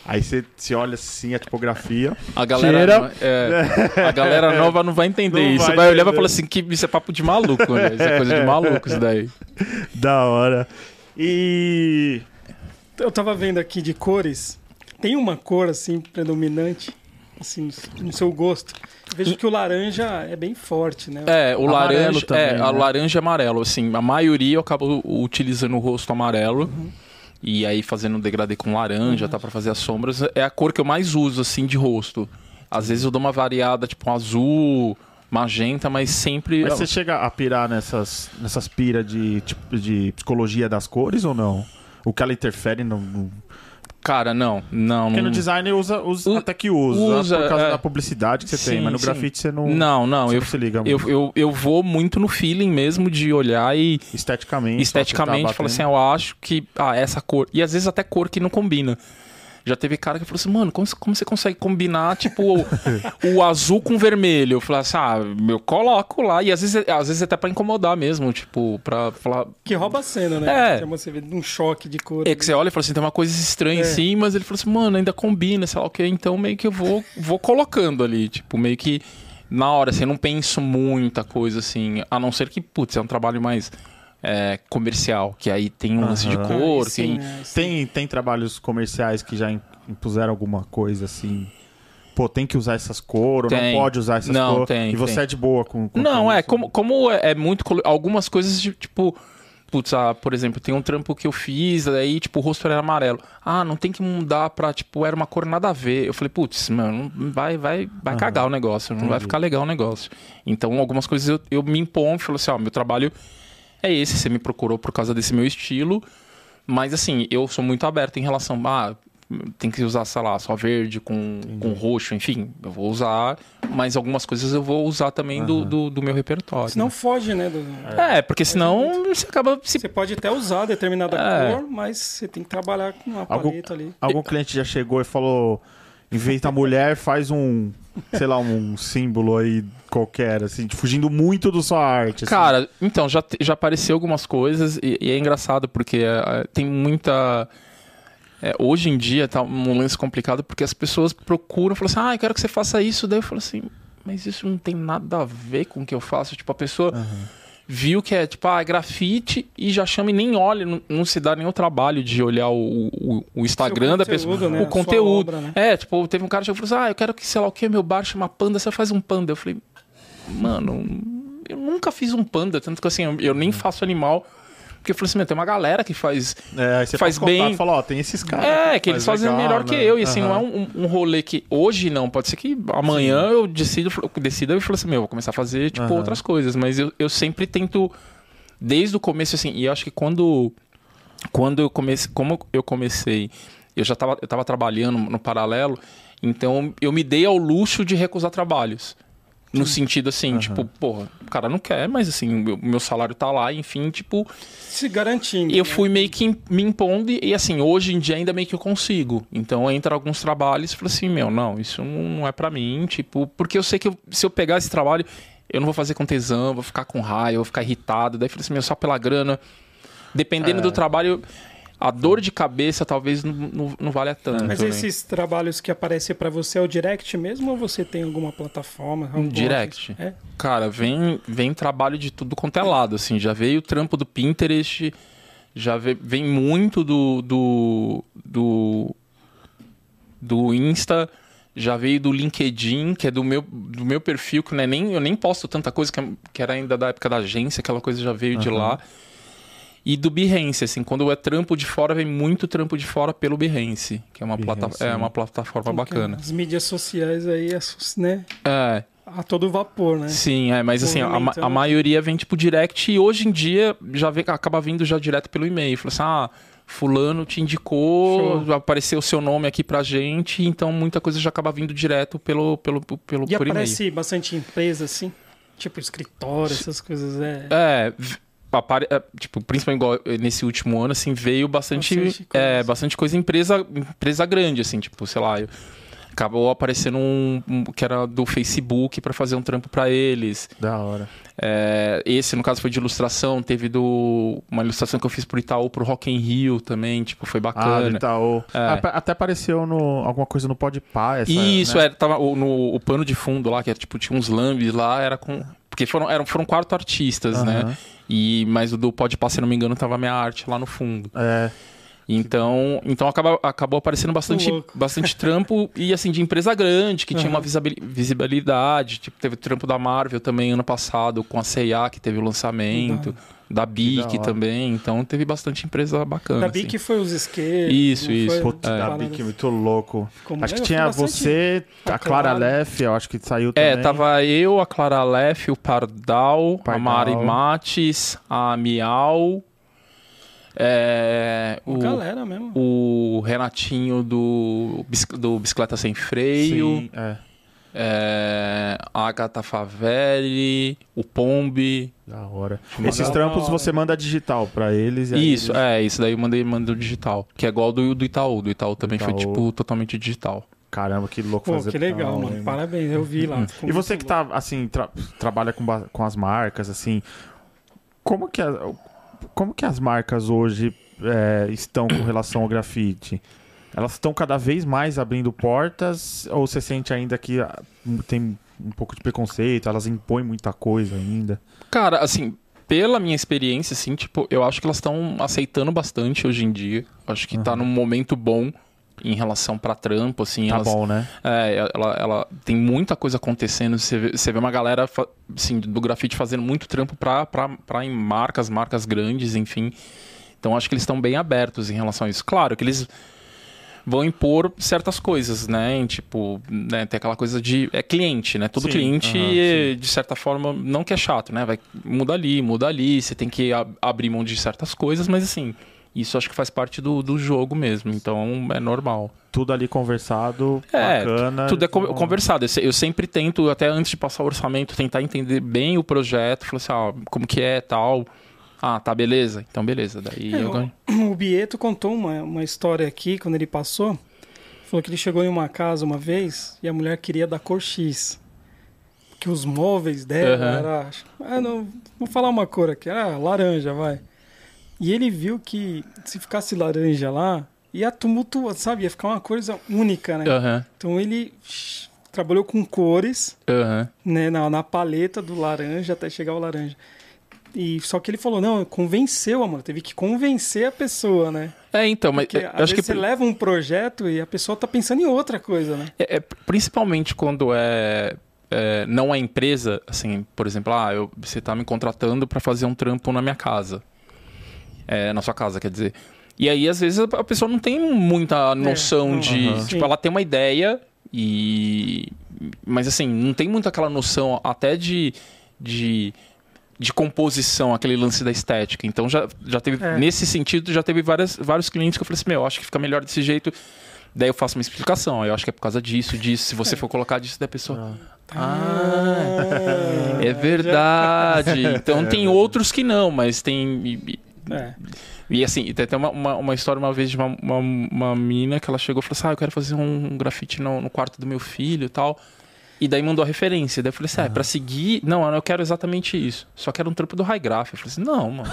Aí você, você olha assim a tipografia. A galera, é, a galera nova não vai entender Não isso. vai Vai, olhar e vai falar assim: que isso é papo de maluco, né? Isso é coisa de maluco, isso daí. Da hora. E. Eu tava vendo aqui de cores. Tem uma cor assim predominante assim no- seu gosto. Eu vejo que o laranja é bem forte, né? É, o Amarelo laranja. também, é, a né? laranja e amarelo. Assim, a maioria eu acabo utilizando o rosto amarelo. E aí fazendo um degradê com laranja, tá? Pra fazer as sombras. É a cor que eu mais uso, assim, de rosto. Às vezes eu dou uma variada, tipo um azul, magenta, mas sempre. Mas você chega a pirar nessas, nessas piras de, tipo, de psicologia das cores ou não? O que ela interfere no. Cara, não. Não. Porque no design usa, usa U- até que usa, usa, por causa é. da publicidade que você tem, Sim, mas no sim. grafite você não, Não, não. Eu, não se liga eu, muito. eu, eu vou muito no feeling mesmo de olhar e esteticamente. esteticamente só falar você assim, tá eu acho que ah, essa cor. E às vezes até cor que não combina. Já teve cara que falou assim, mano, como, como você consegue combinar, tipo, o, o azul com vermelho? Eu falei assim, ah, eu coloco lá. E às vezes, às vezes até pra incomodar mesmo, tipo, pra falar. Que rouba a cena, né? É. Chama você vê um choque de cor. É que você olha e fala assim, tem uma coisa estranha É. assim, mas ele falou assim, mano, ainda combina, sei lá o que. Então meio que eu vou, vou colocando ali, tipo, meio que na hora, assim, eu não penso muita coisa assim, a não ser que, putz, é um trabalho mais é, comercial, que aí tem um lance de cor, Aí sim, tem... né? Sim. Tem, tem trabalhos comerciais que já im- impuseram alguma coisa assim. Pô, tem que usar essas cores, ou não pode usar essas Não, cores. tem, e você tem. é de boa com. com Não, é, como, como é é muito. Algumas coisas, de, tipo. Putz, ah, por exemplo, tem um trampo que eu fiz, aí, tipo, o rosto era amarelo. Ah, não tem que mudar pra, tipo, era uma cor nada a ver. Eu falei, putz, mano, vai, vai, vai cagar o negócio, não vai Entendi. ficar legal o negócio. Então, algumas coisas eu, eu me imponho, falo assim, ó, meu trabalho é esse, você me procurou por causa desse meu estilo. Mas, assim, eu sou muito aberto em relação, ah, tem que usar, sei lá, só verde com, com roxo, enfim, eu vou usar, mas algumas coisas eu vou usar também do, do, do meu repertório. Senão foge, né? do- É, porque senão você acaba se Você pode até usar determinada É. cor, mas você tem que trabalhar com uma Algum- paleta ali. Algum cliente já chegou e falou: da mulher, faz um, sei lá, um símbolo aí qualquer, assim, fugindo muito da sua arte. assim. Cara, então, já, já apareceu algumas coisas e, e é engraçado porque é, tem muita. é, hoje em dia tá um lance complicado porque as pessoas procuram, falam assim, ah, eu quero que você faça isso. Daí eu falo assim, mas isso não tem nada a ver com o que eu faço. Tipo, a pessoa viu que é tipo, ah, é grafite e já chama e nem olha, não, não se dá nem o trabalho de olhar o, o, o Instagram da pessoa. né? O conteúdo. obra, né? É, tipo, teve um cara que falou assim, ah, eu quero que, sei lá o que, meu bar chama panda, você faz um panda. Eu falei, mano, eu nunca fiz um panda, tanto que assim, eu, eu nem faço animal. Porque eu falei assim, meu, tem uma galera que faz. É, aí você faz contato bem- fala: ó, tem esses caras. É, que que eles faz fazem legal, melhor que né? eu. E assim, não é um, um rolê que. Hoje não, pode ser que amanhã eu decido, eu decido e falo assim, meu, vou começar a fazer, tipo, Aham. outras coisas. Mas eu, eu sempre tento, desde o começo, assim, e eu acho que quando. Quando eu comecei. Como eu comecei, eu já tava, eu tava trabalhando no paralelo, então eu me dei ao luxo de recusar trabalhos. No sentido assim, tipo, porra, o cara não quer, mas assim, o meu, meu salário tá lá, enfim, tipo, Se garantindo. eu né? fui meio que me impondo e, e, assim, hoje em dia ainda meio que eu consigo. Então entra alguns trabalhos e falo assim, meu, não, isso não é pra mim, tipo, porque eu sei que eu- se eu pegar esse trabalho, eu não vou fazer com tesão, vou ficar com raiva, vou ficar irritado. Daí eu falei assim, meu, só pela grana. Dependendo É. do trabalho, a dor de cabeça talvez não, não, não valha tanto. Mas né? esses trabalhos que aparecem pra você é o direct mesmo ou você tem alguma plataforma? algum direct. É? Cara, vem, vem trabalho de tudo quanto é lado, assim. Já veio o trampo do Pinterest, já ve- vem muito do, do, do, do Insta, já veio do LinkedIn, que é do meu, do meu perfil, que não é nem, eu nem posto tanta coisa, que, é- que era ainda da época da agência, aquela coisa já veio de lá. E do Behance, assim, quando é trampo de fora, vem muito trampo de fora pelo Behance, que é uma, plata, Behance, é né? uma plataforma bacana. As mídias sociais aí, né? É, A todo vapor, né? Sim, é, mas assim, a, a maioria vem tipo direct e hoje em dia já vem, acaba vindo já direto pelo e-mail. Fala assim, ah, fulano te indicou, Show. apareceu o seu nome aqui pra gente, então muita coisa já acaba vindo direto pelo, pelo, pelo E por e-mail. aparece bastante empresa, assim? Tipo escritório, essas coisas. É. É, apare- é, tipo, principalmente igual nesse último ano, assim, veio bastante, Bastante coisa. é, bastante coisa empresa, empresa grande, assim, tipo, sei lá, eu- acabou aparecendo um, um que era do Facebook pra fazer um trampo pra eles. Da hora. É, esse, no caso, foi de ilustração. Teve do uma ilustração que eu fiz pro Itaú, pro Rock in Rio também. Tipo, foi Ah, do bacana. Itaú. É. Até- Até apareceu no, alguma coisa no Podpah. Essa, Isso, né? é, tava o- no o pano de fundo lá, que era, tipo, tinha uns lambes lá, era com... Porque foram, eram, foram quatro artistas, Aham. né? E, mas o do Pode se não me engano, tava a minha arte lá no fundo. É. Então, então acaba, acabou aparecendo bastante, louco. bastante trampo e assim de empresa grande, que tinha Aham. uma visibil- visibilidade. Tipo, teve o trampo da Marvel também ano passado, com a C&A, que teve o lançamento, da Bic também. Então teve bastante empresa bacana. Da assim. Bic foi os skates. Isso, isso. foi? Putz, É. da. Bic, muito louco. Ficou Acho que tinha você, a a Clara. Leff, eu acho que saiu também. É, tava eu, a Clara Leff, o Pardal, a Pardal. Mari Mates, a Miau, é, o, galera mesmo. o Renatinho do, do Bicicleta Sem Freio. Sim, é. É, a Agatha Favelli, o Pombi. Da hora. Esses trampos você manda digital pra eles. e aí Isso, eles- é, isso daí eu mandei, mandei digital. Que é igual do, do Itaú. Do Itaú também foi, Itaú. tipo, totalmente digital. Caramba, que louco Pô, fazer. que legal, tal, mano. hein, Parabéns, eu vi lá. E você que tá, assim, tra- trabalha com, com as marcas, assim, como que, a- como que as marcas hoje é, estão com relação ao grafite? Elas estão cada vez mais abrindo portas ou você sente ainda que ah, tem um pouco de preconceito, elas impõem muita coisa ainda? Cara, assim, pela minha experiência, assim, tipo, eu acho que elas estão aceitando bastante hoje em dia. Acho que tá num momento bom em relação pra trampo, assim. Tá elas, bom, né? É, ela, ela tem muita coisa acontecendo. Você vê, você vê uma galera assim, do grafite fazendo muito trampo pra em marcas, marcas grandes, enfim. Então acho que eles estão bem abertos em relação a isso. Claro que eles vão impor certas coisas, né? Tipo, né, tem aquela coisa de. É cliente, né? Todo Sim, cliente, de certa forma, não que é chato, né? Vai, muda ali, muda ali, você tem que ab- abrir mão de certas coisas, mas assim, Isso acho que faz parte do, do jogo mesmo, então é normal. Tudo ali conversado, É, bacana. Tudo é então- conversado. Eu se- Eu sempre tento, até antes de passar o orçamento, tentar entender bem o projeto. Falar assim, ah, como que é, tal. Ah, tá, beleza. Então, beleza. Daí É, eu ganho. O Bieto contou uma, uma história aqui, quando ele passou. Falou que ele chegou em uma casa uma vez e a mulher queria da cor X. Que os móveis dela Aham. era. Ah, não, vou falar uma cor aqui, era laranja, vai. E ele viu que se ficasse laranja lá, ia tumultuar, sabe? Ia ficar uma coisa única, né? Aham, Então ele trabalhou com cores, aham. né, na, na paleta do laranja até chegar ao laranja. E só que ele falou, não, convenceu, amor, teve que convencer a pessoa, né? É, então, mas Porque às acho que você leva um projeto e a pessoa tá pensando em outra coisa, né? É, é, principalmente quando é, é, não é empresa, assim, por exemplo, ah, eu, você tá me contratando para fazer um trampo na minha casa. É, na sua casa, quer dizer. E aí, às vezes, a pessoa não tem muita noção não, de. aham. Tipo, ela tem uma ideia e. Mas assim, não tem muito aquela noção até de. de de composição, aquele lance da estética. Então já, já teve, É. nesse sentido, já teve várias, vários clientes que eu falei assim, meu, acho que fica melhor desse jeito. Daí eu faço uma explicação. Eu acho que é por causa disso, disso. Se você for colocar disso, da pessoa. Ah, é verdade. Então tem outros que não, mas tem. E, É. e, assim, tem até uma, uma, uma história uma vez de uma, uma, uma mina que ela chegou e falou assim: Ah, eu quero fazer um grafite no, no quarto do meu filho e tal. E daí mandou a referência. Daí eu falei assim: ah, é pra seguir. Não, eu quero exatamente isso. Só quero um trampo do High Graph. Eu falei assim: não, mano.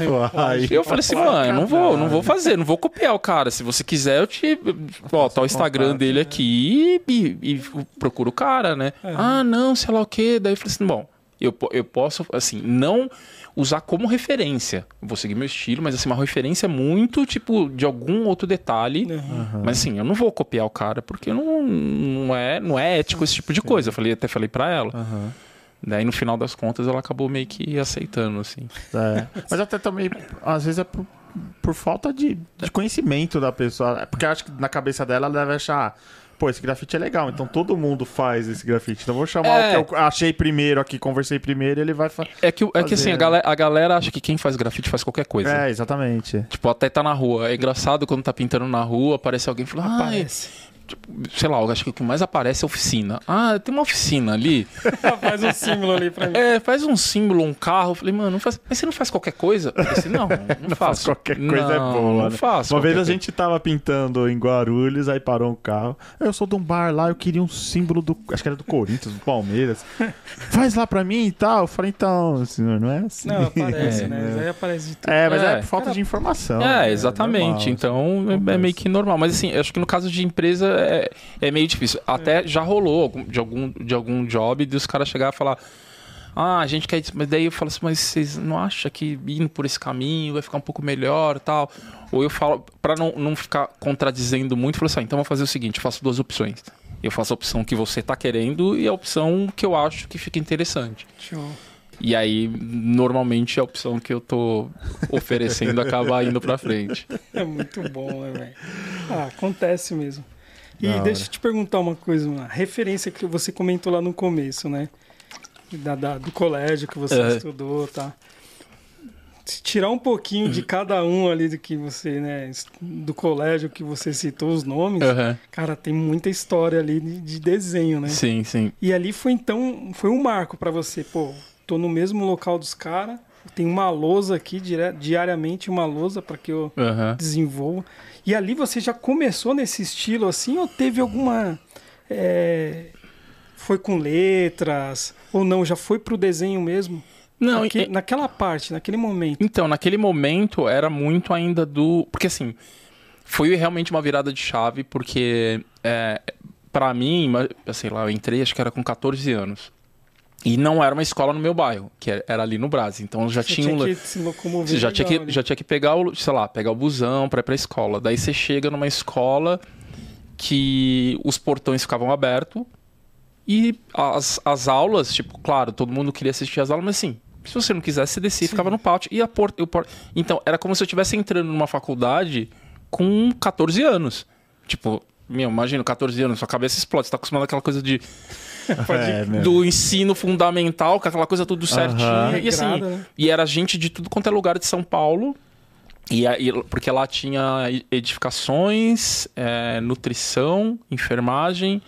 Uai. Eu falei assim, mano, eu não vou, não vou fazer, não vou copiar o cara. Se você quiser, eu te. Ó, tá o Instagram contato, dele né? aqui e, e procura o cara, né? Ah, não, sei lá o quê. Daí eu falei assim, bom, eu, eu posso, assim, não usar como referência. Eu vou seguir meu estilo, mas assim, uma referência muito, tipo, de algum outro detalhe. Uhum. Mas assim, eu não vou copiar o cara, porque não, não, é, não é ético esse tipo de coisa. Eu falei, até falei pra ela. Aham. Daí no final das contas ela acabou meio que aceitando, assim. É. Mas até também, às vezes é por, por falta de, de conhecimento da pessoa. Porque eu acho que na cabeça dela ela deve achar. Pô, esse grafite é legal, então todo mundo faz esse grafite. Então eu vou chamar É. o que eu achei primeiro aqui, conversei primeiro, ele vai fazer. É que, é que assim, Fazer. a galera, a galera acha que quem faz grafite faz qualquer coisa. É, exatamente. Tipo, até tá na rua. É engraçado quando tá pintando na rua, aparece alguém e fala, ah, Parece. Sei lá, eu acho que o que mais aparece é oficina. Ah, tem uma oficina ali. Faz um símbolo ali pra mim. É, faz um símbolo, um carro. Eu falei, mano, não faz... mas você não faz qualquer coisa? Eu falei assim, não, não, faço. Qualquer coisa é Não, boa. Não né? faço. Uma vez a gente tava pintando em Guarulhos, aí parou um carro. Eu sou de um bar lá, eu queria um símbolo do. Acho que era do Corinthians, do Palmeiras. Faz lá pra mim e tal. Eu falei, então, senhor, não é assim. Não, aparece, É, né? é. Aí aparece de tudo. É, mas é, É. por falta de informação. É, né? exatamente. normal, assim. então é- é, meio que normal. Mas assim, eu acho que no caso de empresa é, é meio difícil. Até já rolou de algum, de algum job dos caras chegar e falar. Ah, a gente quer isso. Mas daí eu falo assim, mas vocês não acham que indo por esse caminho vai ficar um pouco melhor tal? Ou eu falo, pra não, não ficar contradizendo muito, eu falo assim, ah, então vou fazer o seguinte, eu faço duas opções. Eu faço a opção que você tá querendo e a opção que eu acho que fica interessante. Show. E aí, normalmente, a opção que eu tô oferecendo acaba indo pra frente. É muito bom, né, velho? Ah, acontece mesmo. E Da hora. deixa eu te perguntar uma coisa, uma referência que você comentou lá no começo, né? Da, da- do colégio que você É. estudou, tá? Se tirar um pouquinho de cada um ali do que você, né? Do colégio que você citou os nomes, Aham. cara, tem muita história ali de, de desenho, né? Sim, sim. E ali foi então, foi um marco pra você, pô, tô no mesmo local dos caras, tem uma lousa aqui dire- diariamente, uma lousa para que eu desenvolva. E ali você já começou nesse estilo assim ou teve alguma é, foi com letras ou não, já foi pro desenho mesmo? Não, Naque- e- naquela parte, naquele momento. então, naquele momento era muito ainda do. Porque assim, foi realmente uma virada de chave, porque é, para mim, sei lá, eu entrei, acho que era com 14 anos. E não era uma escola no meu bairro, que era- era ali no Brasil. Então já Você tinha um. tinha que se locomover. Você já tinha, que, ali. já tinha que pegar o, sei lá, pegar o busão pra ir pra escola. Daí você chega numa escola que os portões ficavam abertos e as, as aulas, tipo, claro, todo mundo queria assistir as aulas, mas assim, se você não quisesse, você descia e ficava no pátio. E a porta. Por... Então, era como se eu estivesse entrando numa faculdade com 14 anos. Tipo, meu, imagina, 14 anos, sua cabeça explode. Você tá acostumado àquela coisa de, É, do ensino fundamental, com aquela coisa tudo certinho. E assim, Regrada, né? e era gente de tudo quanto é lugar de São Paulo. E aí, porque lá tinha edificações, é, nutrição, enfermagem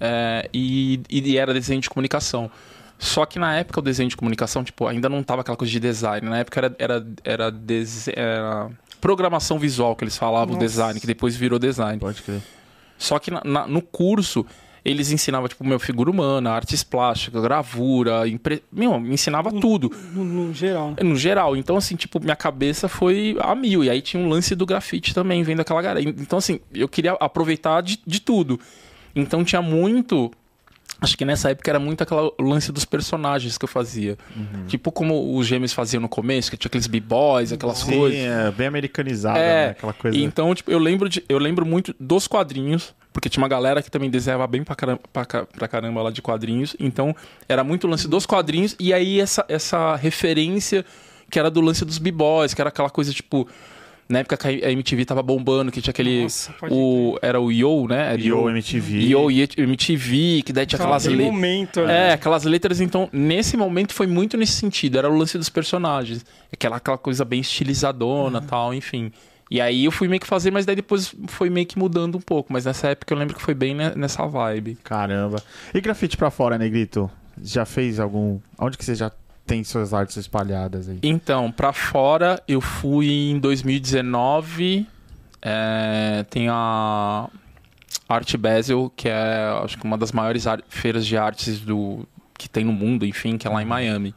é, e, e era desenho de comunicação. Só que na época o desenho de comunicação, tipo, ainda não tava aquela coisa de design. Na época era, era, era, dese... era programação visual que eles falavam, Nossa. design, que depois virou design. Pode crer. Só que na- na- no curso eles ensinavam, tipo, meu, figura humana, artes plásticas, gravura, impre... meu, me ensinava tudo. No, no geral, né? No geral, então assim, tipo, minha cabeça foi a mil. E aí tinha um lance do grafite também, vendo aquela galera. Então, assim, eu queria aproveitar de, de tudo. Então tinha muito. Acho que nessa época era muito aquela lance dos personagens que eu fazia. Tipo como os gêmeos faziam no começo, que tinha aqueles b-boys, aquelas Sim, coisas. é bem americanizada, É, né? Aquela coisa. Então, tipo, eu lembro, de, eu lembro muito dos quadrinhos, porque tinha uma galera que também desenhava bem pra caramba, pra, pra caramba lá de quadrinhos. Então, era muito o lance dos quadrinhos, e aí essa, essa referência que era do lance dos b-boys, que era aquela coisa, tipo. Na época que a MTV tava bombando, que tinha aquele. Nossa, pode o, era o Yo, né? Era Yo MTV. Yo MTV, que daí tinha aquelas letras. momento ali. É, aquelas letras, então, nesse momento foi muito nesse sentido. Era o lance dos personagens. Aquela, aquela coisa bem estilizadona tal, enfim. E aí eu fui meio que fazer, mas daí depois foi meio que mudando um pouco. Mas nessa época eu lembro que foi bem ne- nessa vibe. Caramba. E grafite pra fora, Negrito? Já fez algum. Onde que você já tem suas artes espalhadas aí? Então, pra fora eu fui em 2019. é, tem a Art Basel, que é acho que uma das maiores feiras de artes do que tem no mundo, enfim, que é lá em Miami.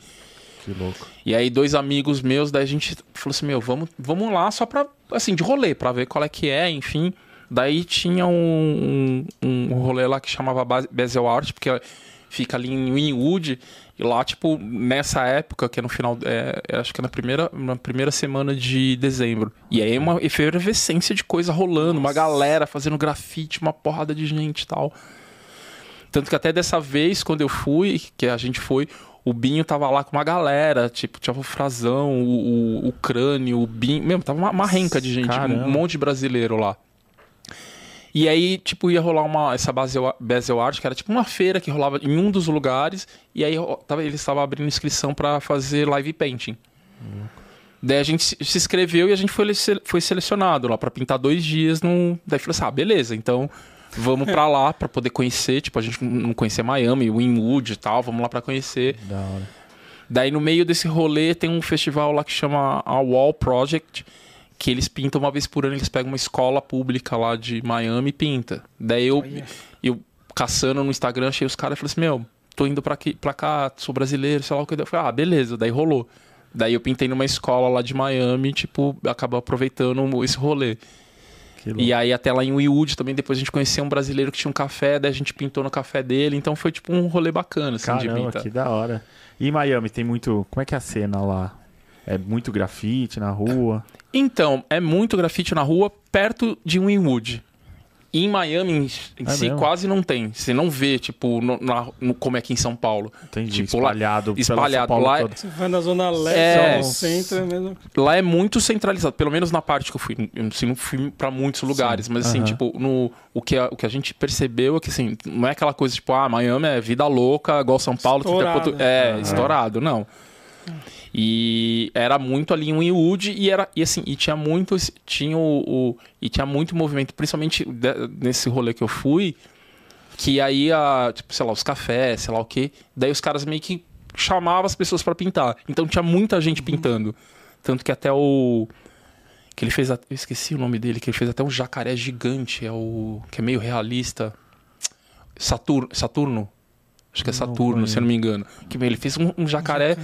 Que louco. E aí, dois amigos meus, daí a gente falou assim: meu, vamos, vamos lá só pra, assim, de rolê, pra ver qual é que é, enfim. Daí tinha um, um, um rolê lá que chamava Bas- Basel Art, porque fica ali em Winwood. E lá, tipo, nessa época, que é no final, é, é, acho que é na primeira, na primeira semana de dezembro. E aí, uma efervescência de coisa rolando, uma galera fazendo grafite, uma porrada de gente e tal. Tanto que até dessa vez, quando eu fui, que a gente foi, o Binho tava lá com uma galera, tipo, tinha o Frazão, o, o, o Crânio, o Binho. Mesmo, tava uma, uma renca de gente, Caramba. um monte de brasileiro lá. E aí, tipo, ia rolar uma, essa Basel, Basel Art, que era tipo uma feira que rolava em um dos lugares, e aí tava, eles estavam abrindo inscrição pra fazer live painting. Daí a gente se inscreveu e a gente foi, foi selecionado lá pra pintar dois dias num. Daí falou assim: ah, beleza, então vamos pra lá pra poder conhecer. Tipo, a gente não conhecia Miami, Winwood e tal, vamos lá pra conhecer. Da hora. Daí no meio desse rolê tem um festival lá que chama a Wall Project, que eles pintam uma vez por ano, eles pegam uma escola pública lá de Miami e pinta. Daí eu, Olha. eu caçando no Instagram, achei os caras e falei assim, meu, tô indo pra, aqui, pra cá, sou brasileiro, sei lá o que. Eu falei, ah, beleza, daí rolou. Daí eu pintei numa escola lá de Miami, tipo, acabou aproveitando esse rolê. E aí até lá em Winwood também, depois a gente conheceu um brasileiro que tinha um café, daí a gente pintou no café dele, então foi tipo um rolê bacana, assim, de Caramba, pintar. que da hora. E em Miami tem muito. Como é que é a cena lá? É muito grafite na rua. Então, é muito grafite na rua, perto de Winwood. E em Miami, em, É si, mesmo? quase não tem. Você não vê, tipo, no, na- no- como é aqui em São Paulo. Entendi. Tipo, espalhado. pela espalhado. São Paulo Lá- toda. Você vai na zona leste, É. no centro, é mesmo. Lá é muito centralizado, pelo menos na parte que eu fui. Eu assim, não fui pra muitos lugares, mas assim, tipo, no, o, que a, o que a gente percebeu é que, assim, não é aquela coisa, tipo, ah, Miami é vida louca, igual São Paulo. tudo é Estourado. É, Aham. estourado, não. E era muito ali em Winwood e era e assim, e tinha muito tinha o, o- e tinha muito movimento, principalmente de- nesse rolê que eu fui, que aí a, tipo, sei lá, os cafés, sei lá o quê, daí os caras meio que chamavam as pessoas pra pintar. Então tinha muita gente pintando. Tanto que até o que ele fez, eu esqueci o nome dele, que ele fez até um jacaré gigante, é o que é meio realista. Saturno, Saturno. Acho que é Não Saturno, conheço. se eu não me engano. Que ele fez um, um jacaré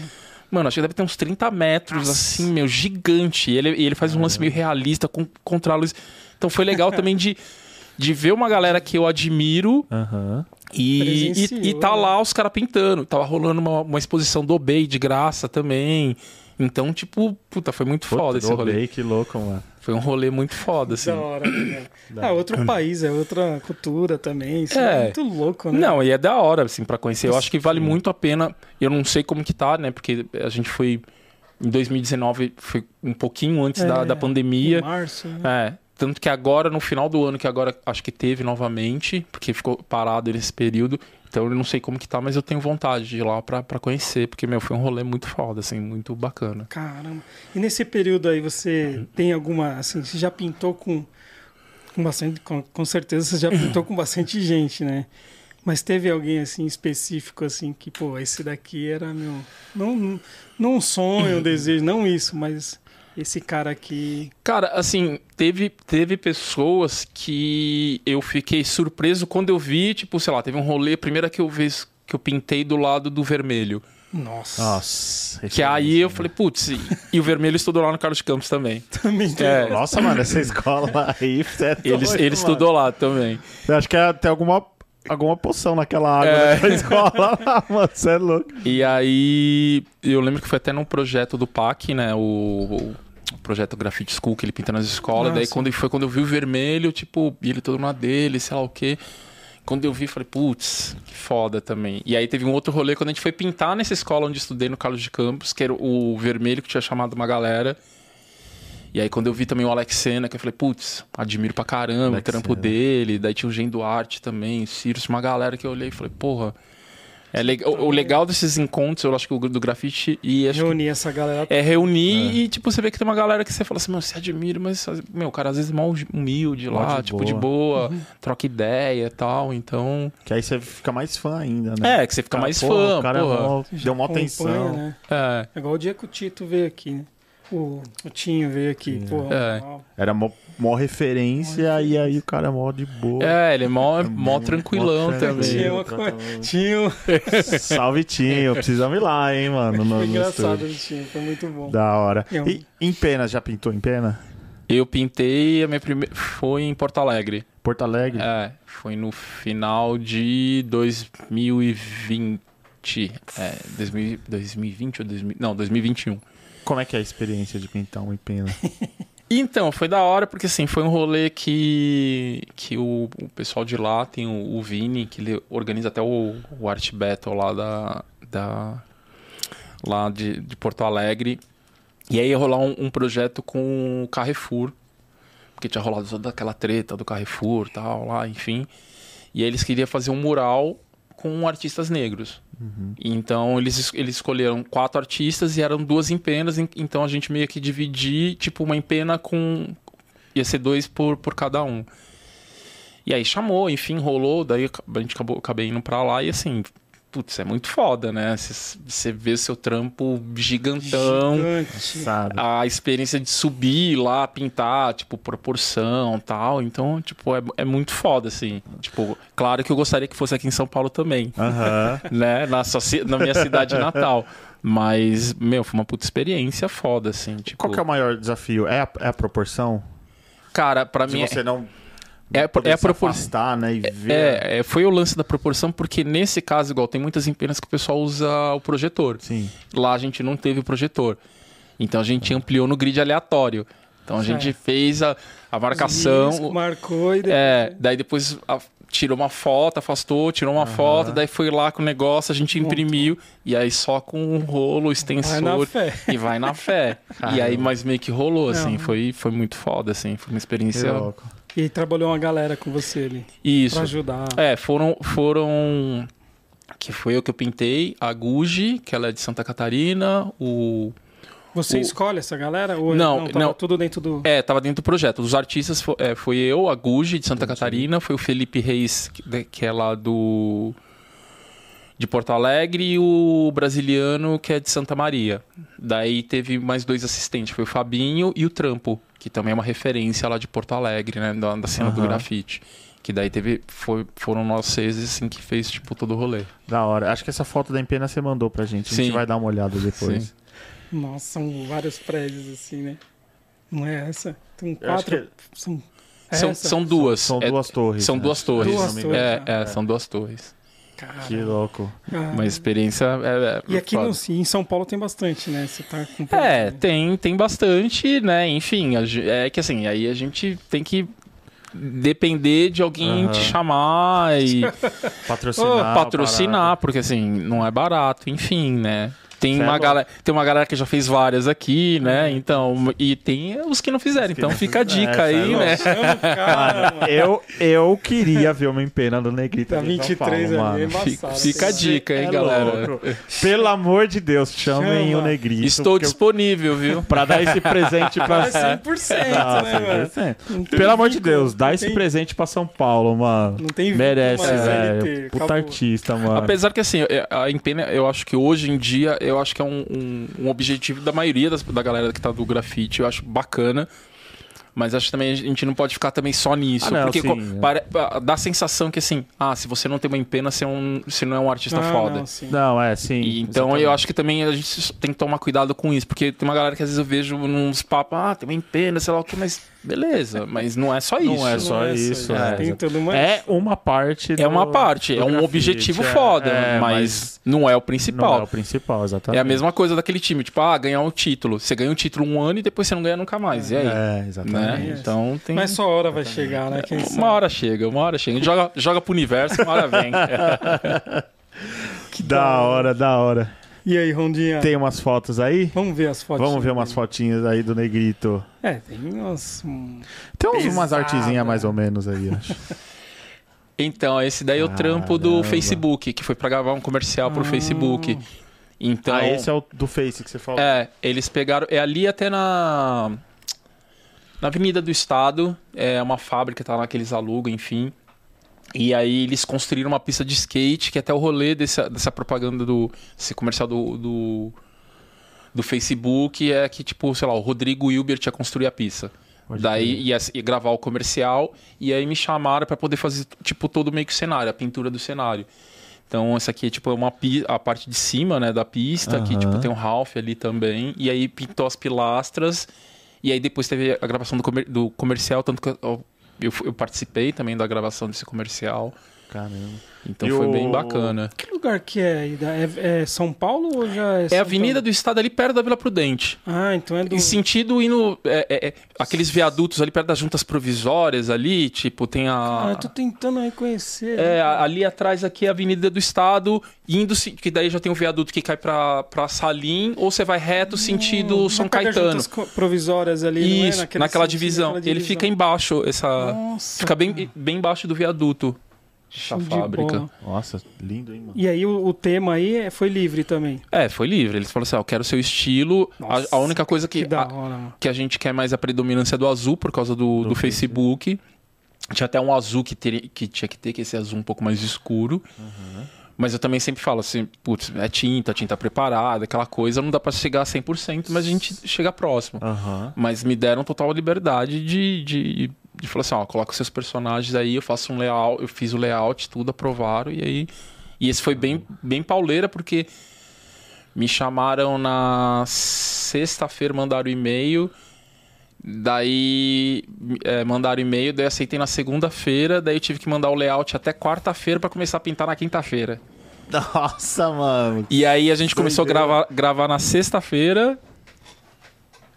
Mano, acho que deve ter uns 30 metros, Nossa. assim, meu, gigante. E ele, e ele faz um lance meio realista com, contra a luz. Então foi legal também de, de ver uma galera que eu admiro Aham. e, e, e tá lá os caras pintando. Tava rolando uma, uma exposição do Obey de graça também. Então, tipo, puta, foi muito Puta, foda esse rolê. dobrei, que louco, mano. Foi um rolê muito foda, assim. Da hora, né? Ah, outro país, é outra cultura também. Isso É. é muito louco, né? Não, e é da hora, assim, pra conhecer. Eu acho que vale muito a pena. Eu não sei como que tá, né? Porque a gente foi. Em 2019, foi um pouquinho antes É, da, da Em pandemia. março, né? É. Tanto que agora, no final do ano, que agora acho que teve novamente, porque ficou parado nesse período. Então eu não sei como que tá, mas eu tenho vontade de ir lá pra, conhecer, porque, meu, foi um rolê muito foda, assim, muito bacana. Caramba. E nesse período aí, você tem alguma. Assim, você já pintou com. Com bastante. Com, com certeza você já pintou com bastante gente, né? Mas teve alguém assim específico assim que, pô, esse daqui era meu. Não, não um sonho, um desejo, não isso, mas esse cara aqui. Cara, assim, teve, teve pessoas que eu fiquei surpreso quando eu vi, tipo, sei lá, teve um rolê, primeira que eu vi que eu pintei do lado do vermelho. Nossa. Nossa. Que aí eu falei, putz, e, e o vermelho estudou lá no Carlos Campos também. Também. É, Nossa, mano, essa escola aí. É ele, doido, ele mano. estudou lá também. Eu acho que é, tem alguma, alguma poção naquela água É. daquela escola lá, mano. Você é louco. E aí, eu lembro que foi até num projeto do PAC, né? O, o projeto Graffiti School que ele pinta nas escolas. Ah, Daí quando foi quando eu vi o vermelho, tipo, e ele todo na dele, sei lá o quê. Quando eu vi, falei, putz, que foda também. E aí teve um outro rolê quando a gente foi pintar nessa escola onde estudei no Carlos de Campos, que era o vermelho que tinha chamado uma galera. E aí quando eu vi também o Alex Senna, que eu falei, putz, admiro pra caramba Alex o trampo Senna. dele. Daí tinha o Gen Duarte também, o Sirius, uma galera que eu olhei e falei, porra. É legal, o, o legal desses encontros, eu acho que o do grafite e acho que Reunir essa galera. é reunir e, tipo, você vê que tem uma galera que você fala assim, meu, você admira, mas, meu, o cara às vezes é mal humilde lá, de tipo, de boa. boa, troca ideia e tal, então... Que aí você fica mais fã ainda, né? É, que você fica Cara, mais porra, fã, O cara porra. mó- Já deu uma atenção. Né? É, É igual o dia que o Tito veio aqui, né? O, o Tinho veio aqui. Pô, É. uau. Era mó, mó referência e aí o cara é mó de boa. é, ele é mó, mó Mó tranquilão tranquilo. também. Coisa. Tinho. Salve, Tinho. Precisamos ir lá, hein, mano. no- Foi engraçado estúdio. o Tinho, foi muito bom. Da hora. Eu- E em pena, já pintou em pena? Eu pintei, a minha primeira foi em Porto Alegre. Porto Alegre? É, foi no final de 2020. É, 2000 2020 ou 2000, não, 2021. Como é que é a experiência de pintar um em pena? Então, foi da hora, porque assim, foi um rolê que, que o, o pessoal de lá tem o, o Vini, que ele organiza até o, o Art Battle lá da. da lá de, de Porto Alegre. E aí ia rolar um, um projeto com o Carrefour, porque tinha rolado toda aquela treta do Carrefour tal, lá, enfim. E aí eles queriam fazer um mural com artistas negros. Então eles, es- eles escolheram quatro artistas e eram duas empenas, en- então a gente meio que dividir, tipo, uma empena com. ia ser dois por, por cada um. E aí chamou, enfim, rolou, daí a gente acabou, acabei indo pra lá e assim, putz, é muito foda, né? Você vê o seu trampo gigantão. Gigante. A experiência de subir lá, pintar, tipo, proporção tal. Então, tipo, é, é muito foda, assim. Tipo, claro que eu gostaria que fosse aqui em São Paulo também, Aham. né? Na, sua na minha cidade natal. Mas, meu, foi uma puta experiência foda, assim. Tipo, Qual que é o maior desafio? É a, é a proporção? cara, pra De mim. você não É, é a se propor- afastar, né? E ver. É, é, foi o lance da proporção, porque nesse caso, igual, tem muitas empenas que o pessoal usa o projetor. Sim. Lá a gente não teve o projetor. Então a gente ampliou no grid aleatório. Então a gente Certo. fez a, a marcação. Risco, marcou e depois... É, daí depois a- tirou uma foto, afastou, tirou uma foto, daí foi lá com o negócio, a gente imprimiu, e aí só com um rolo, extensor. Vai na fé. E vai na fé. e aí, mas meio que rolou, assim, Não. foi, foi muito foda, assim, foi uma Que experiência. louco. E aí trabalhou uma galera com você ali. Isso. Pra ajudar. É, foram. foram que foi eu que eu pintei, a Guji, que ela é de Santa Catarina, o. Você O- escolhe essa galera? Ou Não, tava não. tudo dentro do... É, tava dentro do projeto. Dos artistas fo- é, foi eu, a Guji, de Santa Catarina, foi o Felipe Reis, que é lá do. De Porto Alegre, e o brasiliano, que é de Santa Maria. Daí teve mais dois assistentes, foi o Fabinho e o Trampo, que também é uma referência lá de Porto Alegre, né? Da, da cena do Aham. grafite. Que daí teve. Foi, foram nós seis, assim, que fez, tipo, todo o rolê. Da hora. Acho que essa foto da empena você mandou pra gente. A gente Sim. vai dar uma olhada depois. Sim. Nossa, são vários prédios assim, né? Não é essa? Tem quatro... que São... é São, essa? são duas. São É- duas torres. São né? duas torres. Duas engano. torres. É, é, são duas torres. Caramba. Que louco. Ah, Uma experiência. É, é, E aqui no, em São Paulo tem bastante, né? Você tá com... É, tem, tem bastante, né? Enfim, é que assim, aí a gente tem que depender de alguém Aham. te chamar e Patrocinar. Patrocinar, porque assim, não é barato, enfim, né? Tem é uma, galera, tem uma galera que já fez várias aqui, né? Então, e tem os que não fizeram. Então não fica a fizeram. dica É, é aí, louco. né? Cara, mano. Eu, eu queria ver uma empena do Negrito. Tá aqui em São 23 Paulo, ali, é mano. Fica, fica a dica, hein, É galera? louco. Pelo amor de Deus, chamem Chama. o Negrito. Estou porque eu- disponível, viu? Pra dar esse presente pra... É 100%, Nossa, né, mano? 100%. Não tem Pelo amor de Deus, dá esse tem- presente pra São Paulo, mano. Não tem vínculo Merece, velho. Puta acabou. artista, mano. Apesar que assim, é, a Empena, eu acho que hoje em dia, eu acho que é um, um, um objetivo da maioria das- da galera que tá do grafite, eu acho bacana. Mas acho que também a gente não pode ficar também só nisso. Ah, não, porque sim, é. pare- dá a sensação que assim, ah, se você não tem uma empena, você, é um, você não é um artista Ah, foda. não, sim. Não, é, sim. E então eu acho que também a gente tem que tomar cuidado com isso, porque tem uma galera que às vezes eu vejo nos papos, ah, tem uma empena, sei lá o que, mas beleza, mas não é só isso. Não é só Não isso, aí. é. Tem tudo mais. É uma parte É uma parte, do é um grafite, objetivo é, foda, é, mas, não é o Não principal. é o principal, exatamente. É a mesma coisa daquele time, tipo, ah, ganhar um título. Você ganha um título um ano e depois você não ganha nunca mais. E aí? É, né? exatamente. Então tem. Mas só hora vai chegar, né? Quem sabe? Uma hora chega, uma hora chega. A gente joga, joga pro universo, uma hora vem. Que Da hora, da hora. E aí, Rondinha? Tem umas fotos aí? Vamos ver as fotos. Vamos ver umas fotinhas aí do Negrito. É, tem umas. hum, Tem uns, umas artezinhas mais ou menos aí, acho. Então, esse daí é o trampo do. Facebook, que foi pra gravar um comercial pro Ah. Facebook. Então, ah, esse é o do Face que você falou. É, eles pegaram. É ali até na. Na Avenida do Estado. É uma fábrica, tá lá que eles alugam, enfim. E aí eles construíram uma pista de skate, que até o rolê dessa, dessa propaganda do. Esse comercial do, do. do Facebook é que, tipo, sei lá, o Rodrigo Hilbert ia construir a pista. Pode Daí ia, ia gravar o comercial e aí me chamaram pra poder fazer tipo todo meio que o cenário, a pintura do cenário. Então essa aqui é tipo uma a parte de cima, né, da pista, que Aham. tipo tem um Ralph ali também e aí pintou as pilastras e aí depois teve a gravação do, comer- do comercial, tanto que eu, eu, eu participei também da gravação desse comercial. Caramba. Então E foi o- bem bacana. Que lugar que é? É, é São Paulo ou já é. É São a Avenida Paulo? do Estado ali perto da Vila Prudente. Ah, então é do. Em sentido indo. é, é, é, aqueles viadutos ali perto das juntas provisórias ali, tipo, tem a. Ah, eu tô tentando reconhecer. É, ali atrás aqui é a Avenida do Estado, indo, que daí já tem um viaduto que cai pra, pra Salim, ou você vai reto sentido São Caetano. juntas provisórias ali, não é? Isso, naquela sentido, divisão. naquela Ele divisão. fica embaixo, essa. Nossa, Fica bem, bem embaixo do viaduto. Essa fábrica. bola. Nossa, lindo, hein, mano? E aí o, o tema aí é- foi livre também. É, foi livre. Eles falaram assim: ó, eu quero o seu estilo. A, Nossa, a única coisa que. Que da a- hora, que a gente quer mais a predominância do azul por causa do, do, Do Facebook. Tinha até um azul que, teria, que tinha que ter, que esse azul um pouco mais escuro. Mas eu também sempre falo assim, putz, é tinta, tinta preparada, aquela coisa, não dá pra chegar a 100%, mas a gente chega próximo. Aham. Mas me deram total liberdade de, de, de falar assim, ó, coloca os seus personagens aí, eu faço um layout, eu fiz o layout, tudo, aprovaram, e aí... E esse foi bem, bem pauleira, porque me chamaram na sexta-feira, mandaram e-mail, daí é, mandaram e-mail, daí eu aceitei na segunda-feira, daí eu tive que mandar o layout até quarta-feira pra começar a pintar na quinta-feira. Nossa, mano. E aí a gente começou a gravar, gravar na sexta-feira.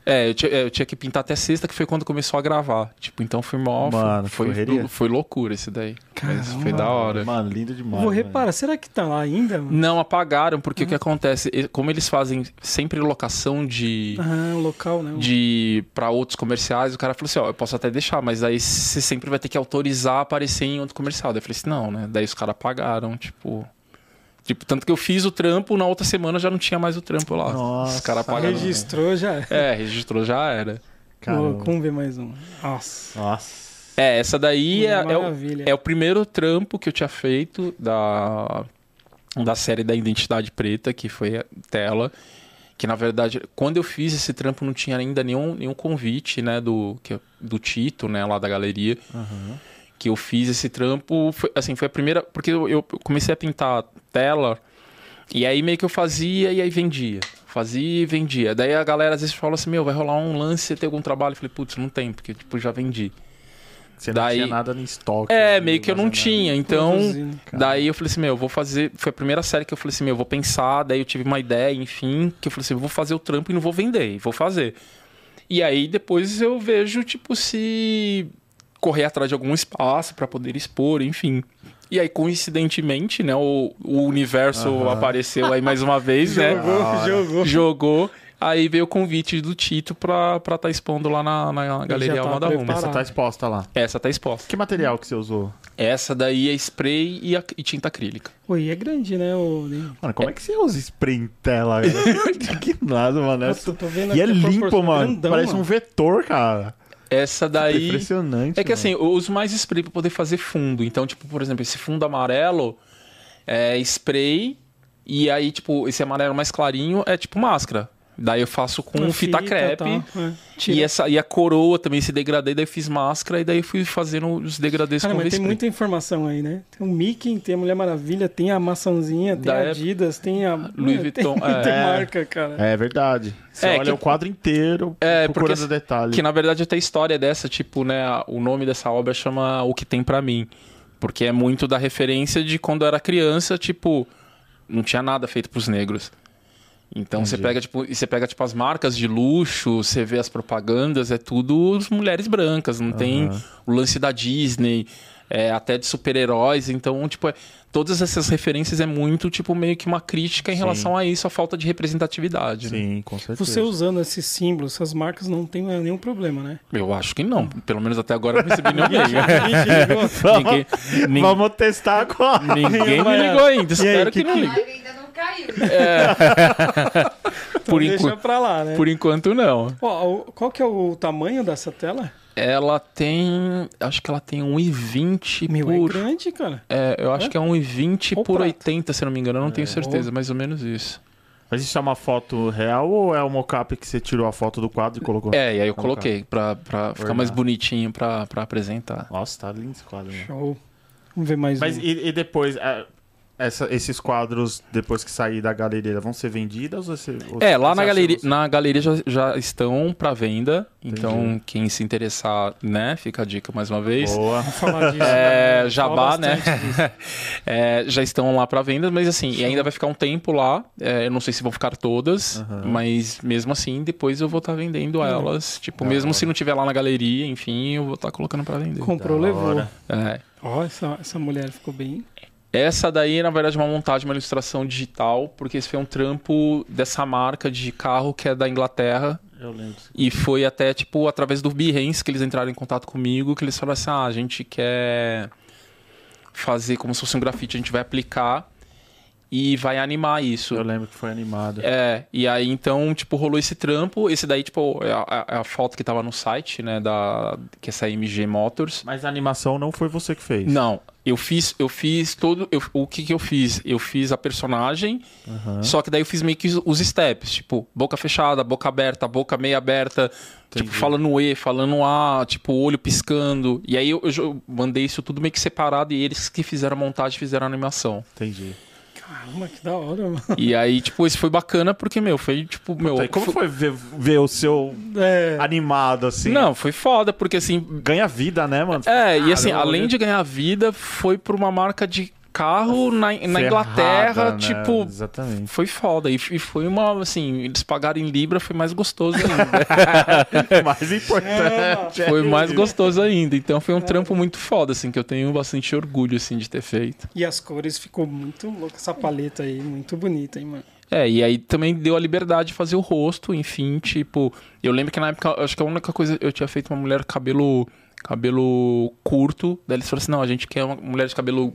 É eu, tinha, eu tinha que pintar até sexta, que foi quando começou a gravar. Tipo, então foi mó. Mano, foi, correria. foi loucura esse daí. Mas Caramba. foi da hora. Mano, lindo demais. Vou reparar, será que tá lá ainda? Mano? Não apagaram, porque o que acontece? Como eles fazem sempre locação de. Ah, o local, né? De para outros comerciais, o cara falou assim: Ó, eu posso até deixar, mas aí você sempre vai ter que autorizar a aparecer em outro comercial. Daí eu falei assim: não, né? Daí os caras apagaram, tipo. Tipo, tanto que eu fiz o trampo, na outra semana já não tinha mais o trampo lá. Nossa, os caras apagaram. Registrou já. É, registrou já era. Caramba. Vamos ver mais um. Nossa. Nossa. É, essa daí é, é o, Maravilha. é o primeiro trampo que eu tinha feito da, da série da Identidade Preta, que foi a tela. Que na verdade, quando eu fiz esse trampo, não tinha ainda nenhum, nenhum convite, né, do, que, do Tito, né, lá da galeria. Que eu fiz esse trampo, foi, assim, foi a primeira. Porque eu, eu comecei a pintar tela, e aí meio que eu fazia e aí vendia. Fazia e vendia. Daí a galera às vezes fala assim: Meu, vai rolar um lance, você tem algum trabalho? Eu falei: Putz, não tem, porque tipo, já vendi. Você não Daí- tinha nada em estoque. É, ali, meio que eu não tinha. Então, daí eu falei assim, meu, eu vou fazer. Foi a primeira série que eu falei assim, meu, eu vou pensar. Daí eu tive uma ideia, enfim, que eu falei assim, eu vou fazer o trampo e não vou vender, e vou fazer. E aí depois eu vejo, tipo, se correr atrás de algum espaço para poder expor, enfim. E aí, coincidentemente, né, o, o universo apareceu aí mais uma vez, né? Jogou, jogou. Jogou. Aí veio o convite do Tito pra estar tá expondo lá na, na Galeria tá Alma da Roma. Essa tá exposta lá. Essa tá exposta. Que material que você usou? Essa daí é spray e, a- e tinta acrílica. Oi, é grande, né? O... Mano, como é que você usa spray em tela? cara? que nada, mano. Nossa, Essa- tô vendo E é limpo, mano. grandão, Parece um mano. vetor, cara. Essa É daí. impressionante. É que mano. assim, eu uso mais spray pra poder fazer fundo. Então, tipo, por exemplo, esse fundo amarelo é spray. E aí, tipo, esse amarelo mais clarinho é tipo máscara. Daí eu faço com Uma fita, fita, crepe. tá, é. E, essa, e a coroa também se degradei, daí eu fiz máscara e daí eu fui fazendo os degradês Cara, com mas tem muita informação aí, né? Tem o Mickey, tem a Mulher Maravilha, tem a maçãzinha, tem Da a Adidas, tem a... Louis Vuitton, Tem muita é. marca, cara. É verdade. Você É, olha que- o quadro inteiro É, procurando porque- detalhe. Que na verdade até a história dessa, tipo, né, o nome dessa obra chama O que tem pra mim, porque é muito da referência de quando eu era criança, tipo, não tinha nada feito pros negros. Então você Entendi. pega tipo, e você pega tipo as marcas de luxo, você vê as propagandas, é tudo as mulheres brancas, não tem Aham. o lance da Disney, é, até de super-heróis, então tipo, é- todas essas referências é muito tipo meio que uma crítica em Sim. relação a isso, a falta de representatividade. né? Sim, com certeza. Você usando esses símbolos, essas marcas não tem nenhum problema, né? Eu acho que não, pelo menos até agora eu não recebi nenhum e-mail. Ninguém ninguém, nin- Vamos testar agora. ninguém me ligou ainda. Espero que que, não que- ligue. Caiu. né? Por, Deixa pra lá, né? por enquanto, não. Ó, qual que é o tamanho dessa tela? Ela tem. Acho que ela tem 1,20 Meu, por. é grande, cara. É, eu acho que é 1,20 Ou por prata. 80, se eu não me engano. Eu não É. tenho certeza, mais ou menos isso. Mas isso é uma foto real ou é o mocap que você tirou a foto do quadro e colocou? É, e aí eu coloquei pra, pra ficar mais bonitinho pra, pra apresentar. Nossa, tá lindo esse quadro. Né? Show. Vamos ver mais Mas um. e, e depois, é, essa- esses quadros, depois que sair da galeria, vão ser vendidos? Ou você, ou É, lá na galeria, você- na galeria já, já estão pra venda. Então, Entendi. quem se interessar, né, fica a dica mais uma vez. Boa. Vamos falar disso. É, né? jabá, né? É, já estão lá pra venda, mas assim, e ainda vai ficar um tempo lá. É, eu não sei se vão ficar todas, Aham. mas mesmo assim, depois eu vou estar vendendo elas. Tipo, Da mesmo hora. se não tiver lá na galeria, enfim, eu vou estar colocando pra vender. Comprou, Da levou. hora. É. Ó, essa, essa mulher ficou bem. Essa daí, na verdade, é uma montagem, uma ilustração digital, porque esse foi um trampo dessa marca de carro que é da Inglaterra. Eu lembro. E foi até, tipo, através do Behance que eles entraram em contato comigo, que eles falaram assim, ah, a gente quer fazer como se fosse um grafite, a gente vai aplicar e vai animar isso. Eu lembro que foi animado. É, e aí então, tipo, rolou esse trampo. Esse daí, tipo, é a, é a foto que tava no site, né, da, que é essa MG Motors. Mas a animação não foi você que fez. Não, eu fiz, eu fiz todo. eu- o que que eu fiz? Eu fiz a personagem, Aham. só que daí eu fiz meio que os- os steps, tipo, boca fechada, boca aberta, boca meio aberta, tipo, Entendi. falando E, falando A, tipo, olho piscando. E aí eu, eu jo- mandei isso tudo meio que separado e eles que fizeram a montagem fizeram a animação. Entendi. Caramba, que da hora, mano. e aí, tipo, esse foi bacana porque, meu, foi tipo, meu. E como foi ver, ver o seu É. animado assim? Não, foi foda, porque assim, Ganha vida, né, mano? É, e assim, Caramba, além de ganhar vida, foi por uma marca de carro na, na Ferrada, Inglaterra, né? tipo, Exatamente. foi foda. E, e foi uma, assim, eles pagaram em Libra, foi mais gostoso ainda. mais importante. foi é mais isso. gostoso ainda. Então foi um trampo muito foda, assim, que eu tenho bastante orgulho, assim, de ter feito. E as cores ficou muito louca essa paleta aí, muito bonita, hein, mano. É, e aí também deu a liberdade de fazer o rosto, enfim, tipo, eu lembro que na época, acho que a única coisa, eu tinha feito uma mulher cabelo cabelo curto, daí eles falaram assim, não, a gente quer uma mulher de cabelo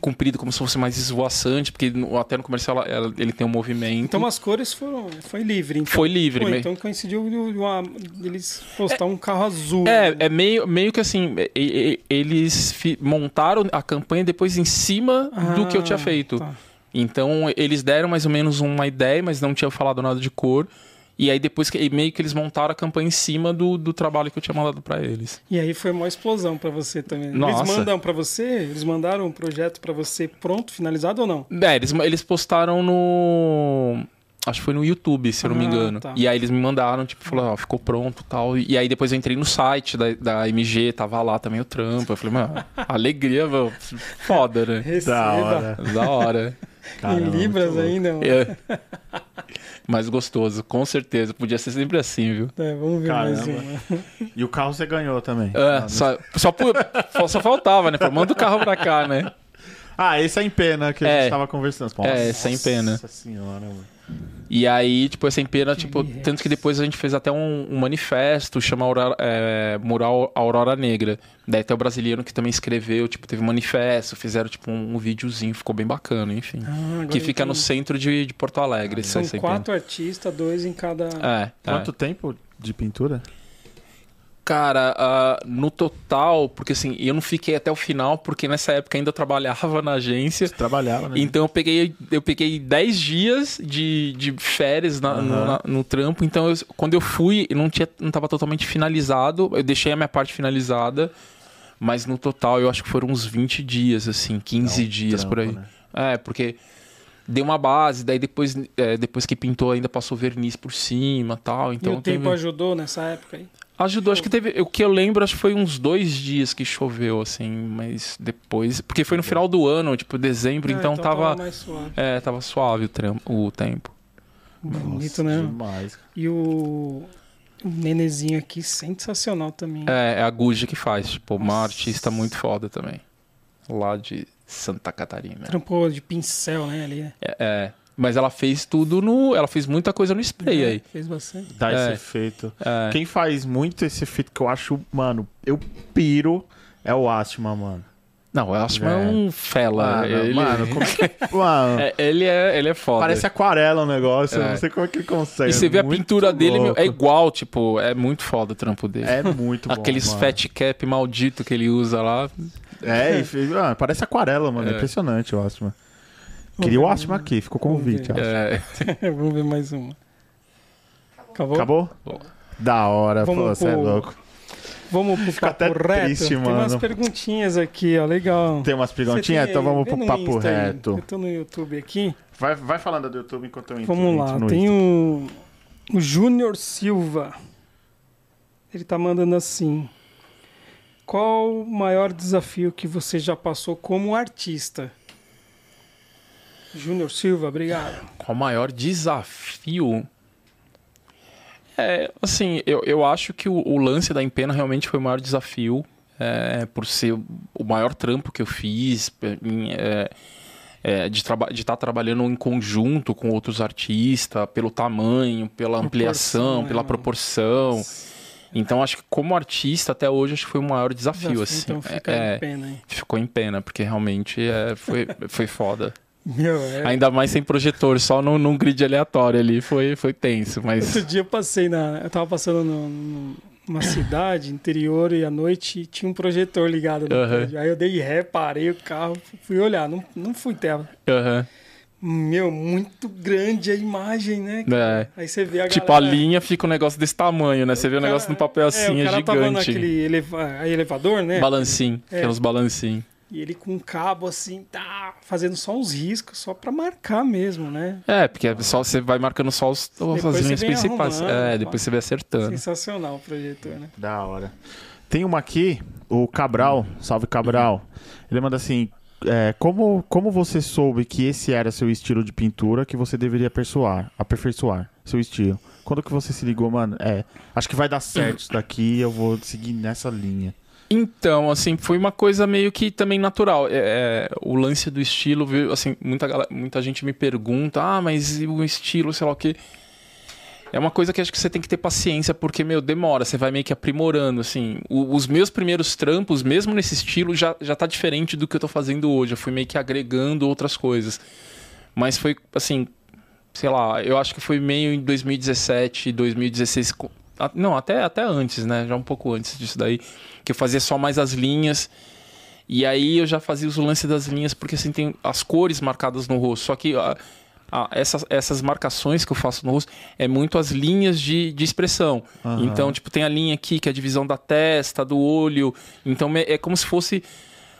comprido, como se fosse mais esvoaçante, porque até no comercial ela- ela- ele tem um movimento. Então as cores foram. Foi livre, então. Foi livre, Pô, então coincidiu uma- eles postar um carro azul. É, né? é meio, meio que assim, eles montaram a campanha depois em cima do que eu tinha Ah, feito. tá. Então eles deram mais ou menos uma ideia, mas não tinham falado nada de cor. E aí depois que meio que eles montaram a campanha em cima do, do trabalho que eu tinha mandado pra eles. E aí foi uma explosão pra você também. Nossa. Eles mandam pra você? Eles mandaram um projeto pra você pronto, finalizado ou não? É, eles, eles postaram no. Acho que foi no YouTube, se eu não me Ah, engano. tá. E aí eles me mandaram, tipo, falaram, ó, ficou pronto e tal. E aí depois eu entrei no site da, da MG, tava lá também o trampo. Eu falei, mano, alegria, meu. Foda, né? Receba. Da hora. Da hora. Em Caramba, Libras muito louco. ainda, mano. É. mais gostoso, com certeza. Podia ser sempre assim, viu? É, vamos ver mais Caramba. uma. E o carro você ganhou também. É, só, só, pu- só faltava, né? Pô, Manda o carro pra cá, né? Ah, esse é em pena que a É. gente tava conversando. É, esse é em pena. Nossa senhora, mano. E aí, tipo, essa pena, tipo, tanto que depois a gente fez até um, um manifesto, chama Aurora- é, Mural Aurora Negra. Daí até o brasileiro que também escreveu, tipo, teve um manifesto, fizeram, tipo, um, um videozinho, ficou bem bacana, enfim. Ah, que fica no entendi. centro de, de Porto Alegre. São essa quatro artistas, dois em cada. pena. É, Quanto é. tempo de pintura? Cara, ah, no total, porque assim, eu não fiquei até o final, porque nessa época ainda eu trabalhava na agência. Você trabalhava, né? Então eu peguei, eu peguei 10 dias de, de férias na- no, Aham. na- no trampo. Então eu- quando eu fui, eu não, tinha, não tava totalmente finalizado. Eu deixei a minha parte finalizada. Mas no total eu acho que foram uns 20 dias, assim, 15 dias Trampo, por aí. né? É, porque deu uma base, daí depois, é, depois que pintou ainda passou verniz por cima tal. E Então o tempo teve- ajudou nessa época aí? Ajudou, acho que teve. O que eu lembro, acho que foi uns dois dias que choveu, assim, mas depois. Porque foi no final do ano, tipo, dezembro, Ah, então, tava. mais suave. É, tava suave o, tram- o tempo. Bonito, Nossa, né? Demais. E o... o nenezinho aqui, sensacional também. É, é a Guja que faz, tipo, uma Nossa. artista muito foda também. Lá de Santa Catarina. Trampou de pincel, né? Ali? É, é. Mas ela fez tudo no. Ela fez muita coisa no spray aí. Fez bastante. Dá É. esse efeito. É. Quem faz muito esse efeito que eu acho, mano, eu piro é o Atma, mano. Não, acho que é É. um fela. Mano, ele, mano, como que... mano, É, ele, é, ele é foda. parece aquarela o negócio, eu É. não sei como é que ele consegue. E você vê a pintura dele, meu, louco. é igual, tipo, é muito foda o trampo dele. É muito bom. Aqueles mano. fat cap maldito que ele usa lá. É, e ah, parece aquarela, mano. É, É. impressionante o Atma. Queria o Atma aqui, ficou Vamos convite. ver. ó. É, Vamos ver mais uma. Acabou? Acabou? Da hora, Vamos pô, você é pro- louco. Vamos pro Fico papo até reto. triste, Tem umas mano. perguntinhas aqui, ó. Legal. Tem umas Você perguntinhas? tem Então aí? vamos Vê pro no papo Insta aí. reto. Eu tô no YouTube aqui. Vai, vai falando do YouTube enquanto eu entro. Vamos lá. entro no Tem Insta. o, o Júnior Silva. Ele tá mandando assim. Qual o maior desafio que você já passou como artista? Júnior Silva, obrigado. qual o maior desafio? É, assim, eu, eu acho que o, o lance da Empena realmente foi o maior desafio. é, por ser o maior trampo que eu fiz. em, é, é, de estar trabalhando em conjunto com outros artistas, pelo tamanho, pela ampliação, né, pela mano? proporção. Então, acho que como artista, até hoje, acho que foi o maior desafio, assim. Então fica é, em pena, hein? ficou em pena, porque realmente é, foi, foi foda. Meu, é. Ainda mais sem projetor, só num, num grid aleatório ali, foi, foi tenso, mas... Outro dia eu passei na. Eu tava passando no- no- numa cidade interior e à noite tinha um projetor ligado no prédio. Aí eu dei ré, parei o carro, fui olhar. Não, não fui tela. Aham. Meu, muito grande a imagem, né? É. Aí você vê a Tipo, a galera... linha fica um negócio desse tamanho, né? Você vê o cara- negócio no papel assim, é, é, o cara tava gigante. naquele eleva... elevador, né? Balancinho, É. aqueles balancinhos. E ele com um cabo assim, tá fazendo só uns riscos, só pra marcar mesmo, né? É, porque é só, você vai marcando só os, as linhas principais. É, pá. depois você vai acertando. Sensacional o projetor, né? Da hora. Tem uma aqui, o Cabral, salve Cabral. Ele manda assim: é, como, como você soube que esse era seu estilo de pintura que você deveria aperfeiçoar, aperfeiçoar seu estilo? Quando que você se ligou, mano? É, acho que vai dar certo isso daqui, eu vou seguir nessa linha. Então, assim, foi uma coisa meio que também natural. É, é, o lance do estilo, assim, muita, muita gente me pergunta, ah, mas o estilo, sei lá o quê. É uma coisa que acho que você tem que ter paciência, porque, meu, demora, você vai meio que aprimorando, assim. O- os meus primeiros trampos, mesmo nesse estilo, já, já tá diferente do que eu tô fazendo hoje. Eu fui meio que agregando outras coisas. Mas foi, assim, sei lá, eu acho que foi meio em 2017, 2016. Não, até, até antes, né? Já um pouco antes disso daí. Que eu fazia só mais as linhas. E aí eu já fazia os lances das linhas, porque assim tem as cores marcadas no rosto. Só que essas, essas marcações que eu faço no rosto é muito as linhas de, de expressão. Aham. Então, tipo, tem a linha aqui que é a divisão da testa, do olho. Então é, é como se fosse.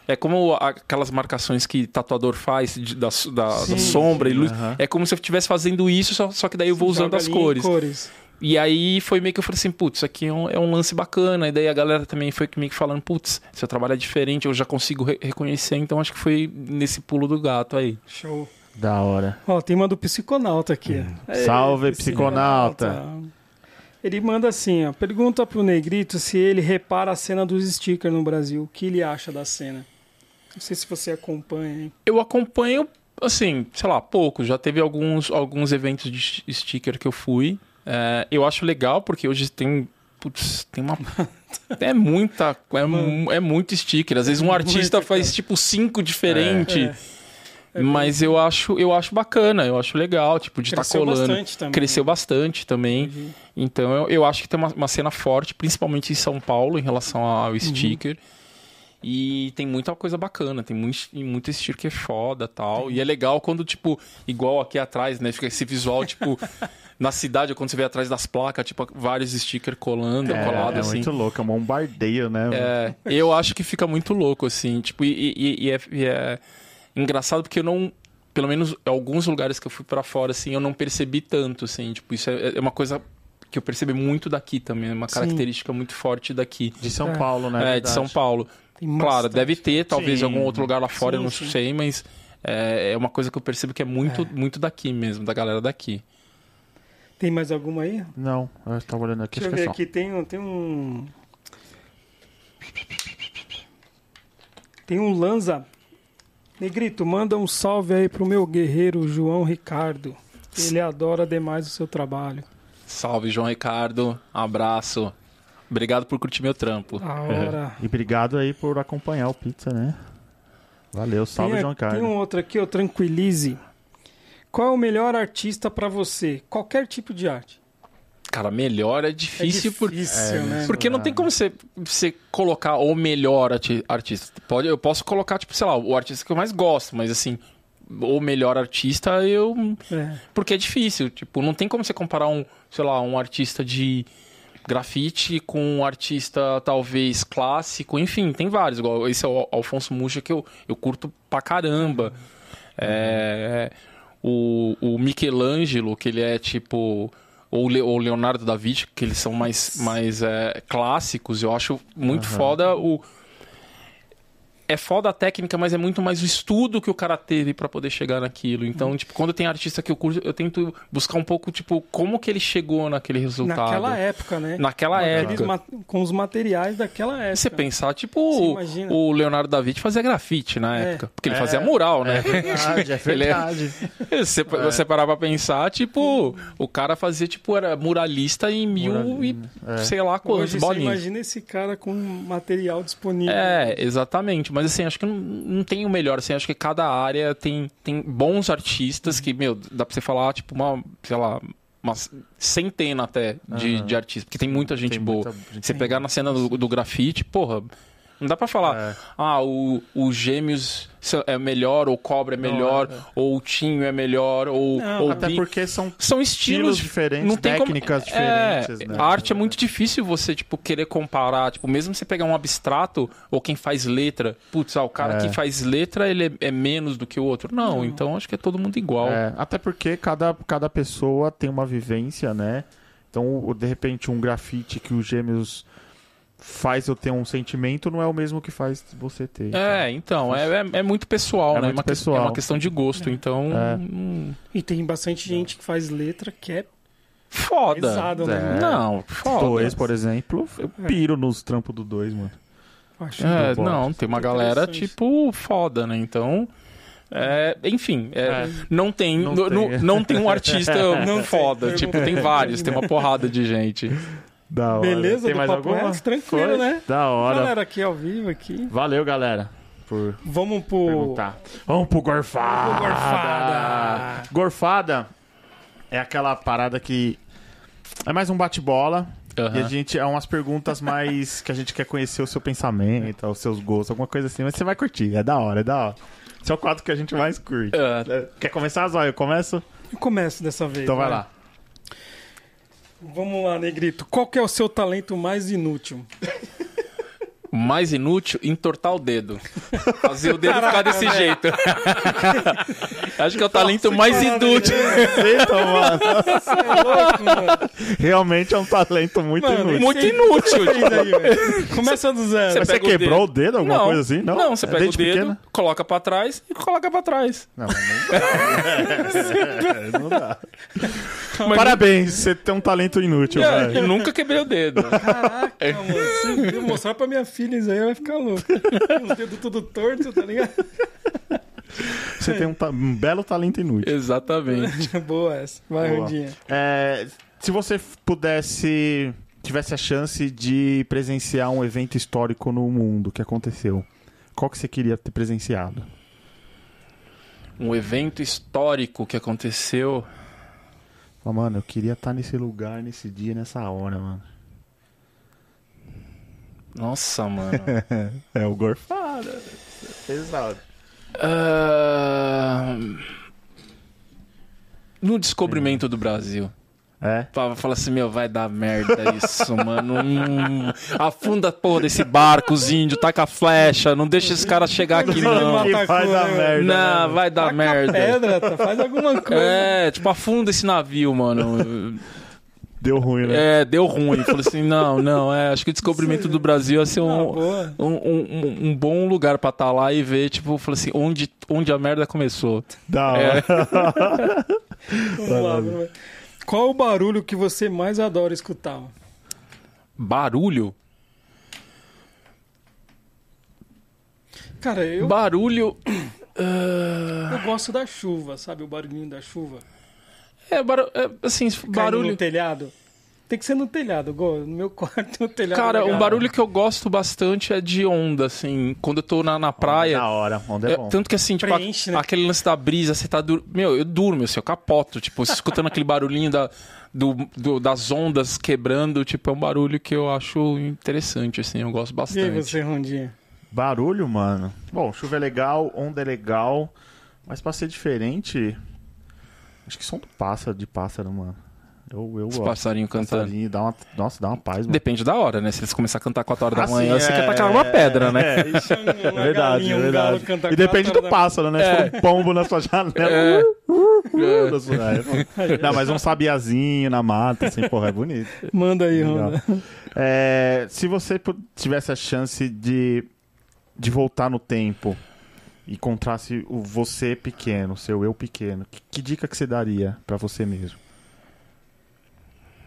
É como aquelas marcações que tatuador faz de- da, da- da Sim, sombra e luz. É como se eu estivesse fazendo isso, só, só que daí eu vou usando as cores. cores. E aí foi meio que eu falei assim, putz, isso aqui é um, é um lance bacana. E daí a galera também foi meio que falando, putz, seu trabalho é diferente, eu já consigo re- reconhecer. Então acho que foi nesse pulo do gato aí. Show. Da hora. Ó, tem uma do psiconauta aqui. ó. Ei, Salve, psiconauta. Ele manda assim, ó. Pergunta pro Negrito se ele repara a cena dos stickers no Brasil. O que ele acha da cena? Não sei se você acompanha, hein? Eu acompanho, assim, sei lá, pouco. Já teve alguns, alguns eventos de sti- sticker que eu fui. É, eu acho legal, porque hoje tem. Putz, tem uma. É muita. É, é muito sticker. Às vezes um artista faz tipo cinco diferentes. É. Mas eu acho, eu acho bacana, eu acho legal, tipo, de estar Cresceu colando. bastante também. Cresceu bastante também. Uhum. Então eu, eu acho que tem uma, uma cena forte, principalmente em São Paulo, em relação ao Uhum. sticker. E tem muita coisa bacana, tem muito, muito sticker foda tal. E é legal quando, tipo, igual aqui atrás, né? Fica esse visual, tipo, na cidade, quando você vê atrás das placas, tipo, vários stickers colando, É, colado é assim. muito louco, é um bombardeio, né? É, eu acho que fica muito louco, assim, tipo, e, e- e é, e é engraçado porque eu não, pelo menos em alguns lugares que eu fui pra fora, assim, eu não percebi tanto, assim, tipo, isso é, é uma coisa que eu percebi muito daqui também, é uma Sim. característica muito forte daqui. De São É. Paulo, né? É, de Verdade. São Paulo. Tem Claro, bastante. deve ter, talvez Sim. em algum outro lugar lá fora, eu Sim, não sim. sei, mas é, é uma coisa que eu percebo que é muito, muito daqui mesmo, da galera daqui. Tem mais alguma aí? Não, eu tava olhando aqui, Deixa eu ver é só. aqui, tem, um- tem um. Tem um Lanza. Negrito, manda um salve aí pro meu guerreiro João Ricardo. Ele adora demais o seu trabalho. Salve, João Ricardo, abraço. Obrigado por curtir meu trampo. A hora. E obrigado aí por acompanhar o Pizza, né? Valeu, salve, tem, João Carlos. tem um outro aqui, ó, Tranquilize. Qual é o melhor artista pra você? Qualquer tipo de arte. Cara, melhor é É difícil, por- difícil, É, né? Porque não tem como você, você colocar o melhor arti- artista. Pode, eu posso colocar, tipo, sei lá, o artista que eu mais gosto, mas assim, o melhor artista eu. É. Porque é difícil. Tipo, não tem como você comparar um, sei lá, um artista de grafite com um artista talvez clássico. Enfim, tem vários. Igual esse é o Alfonso Mucha que eu, eu curto pra caramba. É, o, o Michelangelo, que ele é tipo. Ou o Le- Leonardo da Vinci, que eles são mais, mais é, clássicos. Eu acho muito foda o. É foda a técnica, mas é muito mais o estudo que o cara teve pra poder chegar naquilo. Então, tipo, quando tem artista que eu curto, eu tento buscar um pouco, tipo, como que ele chegou naquele resultado. Naquela época, né? Naquela Com época. ma- Com os materiais daquela época. Você pensar, tipo, Você o- Leonardo da Vinci fazia grafite na É. época. Porque ele É. fazia mural, né? É verdade, é Ele é- verdade. Você, você parar pra pensar, tipo, o cara fazia, tipo, era muralista em mil e é. sei lá quantos bolinhos. imagina esse cara com material disponível. É, exatamente. Mas assim, acho que não, não tem o melhor. Assim, acho que cada área tem, tem bons artistas que, meu, dá pra você falar, tipo, uma, sei lá, uma centena até de, Aham. de artistas. Porque tem muita gente Tem boa. muita Você pegar na cena do, do grafite, porra. Não dá pra falar, É. ah, o, o Gêmeos é melhor, ou Cobra é melhor, ou o Tinho é melhor, ou, Não, ou Até Bi- porque são são estilos estilos diferentes, não tem como- técnicas É, diferentes, né? A arte é muito difícil você, tipo, querer comparar. Tipo, mesmo você pegar um abstrato ou quem faz letra. Putz, ah, o cara É. que faz letra, ele é, é menos do que o outro. Não, então acho que é todo mundo igual. É, até porque cada, cada pessoa tem uma vivência, né? Então, de repente, um grafite que os gêmeos faz eu ter um sentimento não é o mesmo que faz você ter. É, então, é, é, é muito pessoal, É né? muito uma que- pessoal. é uma questão de gosto, então. É. hum, E tem bastante gente que faz letra que é foda. pesado, né? É. Não, foda. Dois, por exemplo, eu piro nos trampos do dois, mano. Acho É, não, tem uma galera, tipo, foda, né? Então. é, enfim, é, É. Não, tem, Não não, tem. não- não tem um artista foda. tipo, tem vários, tem uma porrada de gente. Da hora. Beleza Tem do mais Papo alguma? Reto? Tranquilo, Foi? né? Da hora. Galera aqui ao vivo aqui. Valeu, galera, por Vamos pro... perguntar. Vamos pro gorfada. Pro gorfada. Gorfada é aquela parada que é mais um bate-bola. E a gente é umas perguntas mais que a gente quer conhecer o seu pensamento, os seus gostos, alguma coisa assim, mas você vai curtir, é da hora, é da hora. Esse é o quadro que a gente mais curte. É, Quer começar, Zóio? Eu começo? Eu começo dessa vez. Então vai lá. Vamos lá, Negrito. Qual que é o seu talento mais inútil? Mais inútil, entortar o dedo. Fazer o dedo ficar desse jeito. Acho que é o talento mais inútil. Eita, mano. Você é louco, mano. Realmente é um talento muito Mano, inútil. Muito inútil. Velho. Começa do zero. Mas você pega o quebrou o dedo. dedo, alguma não, coisa assim? Não, Não, você É pega o dedo, pequena? coloca pra trás e coloca pra trás. Não, mas não, não dá. Mas Parabéns, você tem um talento inútil, É, velho. eu nunca quebrei o dedo. Caraca, mano. Eu mostrar pra minha filha isso aí, vai ficar louca. Os dedos tudo torto, tá ligado? Você tem um, ta- um belo talento inútil. Exatamente. Boa essa. Vai, Boa. Rondinha. É, se você pudesse, tivesse a chance de presenciar um evento histórico no mundo que aconteceu, qual que você queria ter presenciado? Um evento histórico que aconteceu. Mano, eu queria estar nesse lugar, nesse dia, nessa hora, mano. Nossa, mano. É o gorfada. Pesado. Ah, No descobrimento do Brasil. É? Fala, assim, meu, vai dar merda isso, mano. Hum, afunda porra desse barco, os índios, taca a flecha, não deixa esse cara chegar aqui, não. Que vai dar merda. né, Não, mano? vai dar Taca merda. pedra, tá? faz alguma coisa. É, tipo, afunda esse navio, mano. Deu ruim, né? É, deu ruim. Falei assim, não, não, é, acho que o descobrimento do Brasil ia ser Ah, um, boa. um, um, um bom lugar pra estar lá e ver, tipo, falei assim, onde, onde a merda começou. Da É. hora. Vamos lá, vamos lá. Qual o barulho que você mais adora escutar? Barulho? Cara, eu, Barulho. ah, eu gosto da chuva, sabe? O barulhinho da chuva. É, baru- é, assim, Caindo barulho. no telhado. Tem que ser no telhado, no meu quarto, no telhado. Cara, legal. um barulho que eu gosto bastante é de onda, assim. Quando eu tô na, na praia. Da hora. Onde é É, bom. tanto que assim, tipo, a- Preenche, né? aquele lance da brisa, você tá. dur- Meu, eu durmo, assim, eu capoto, tipo, escutando aquele barulhinho da, do, do- das ondas quebrando, tipo, é um barulho que eu acho interessante, assim, eu gosto E aí bastante. você, Rondinha? Barulho, mano. Bom, chuva é legal, onda é legal. Mas pra ser diferente. Acho que som do pássaro, de pássaro, mano. Eu, eu Os gosto. passarinhos cantando. Passarinho, dá uma, nossa, dá uma paz, mano. Depende da hora, né? Se eles começarem a cantar 4 horas da manhã, sim, você é, quer tacar uma pedra, né? É, Deixa uma é verdade, galinha, é um verdade. E depende do pássaro, né? Se for um pombo na sua janela. É. uh, sua- é, Não, mas um sabiazinho na mata, assim, porra, é bonito. Manda aí. Ronda. É, se você tivesse a chance de, de voltar no tempo encontrasse o você pequeno, o seu eu pequeno, que, que dica que você daria pra você mesmo?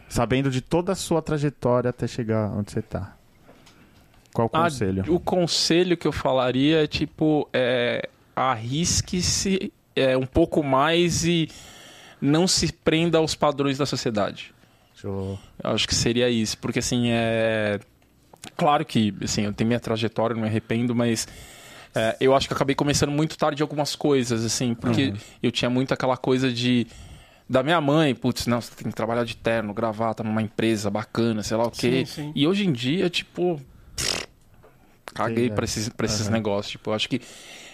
Sabendo de toda a sua trajetória até chegar onde você tá. Qual o Ah, conselho? o conselho que eu falaria é tipo, é, arrisque-se é, um pouco mais e não se prenda aos padrões da sociedade. Eu acho que seria isso, porque assim, é. Claro que, assim, eu tenho minha trajetória, não me arrependo, mas é, eu acho que acabei começando muito tarde algumas coisas, assim, porque Uhum. eu tinha muito aquela coisa de. Da minha mãe, putz, não, você tem que trabalhar de terno, gravata, numa empresa bacana, sei lá o quê. Sim, sim. E hoje em dia, tipo. Caguei Sim, é. pra esses, pra esses negócios. Tipo, eu acho que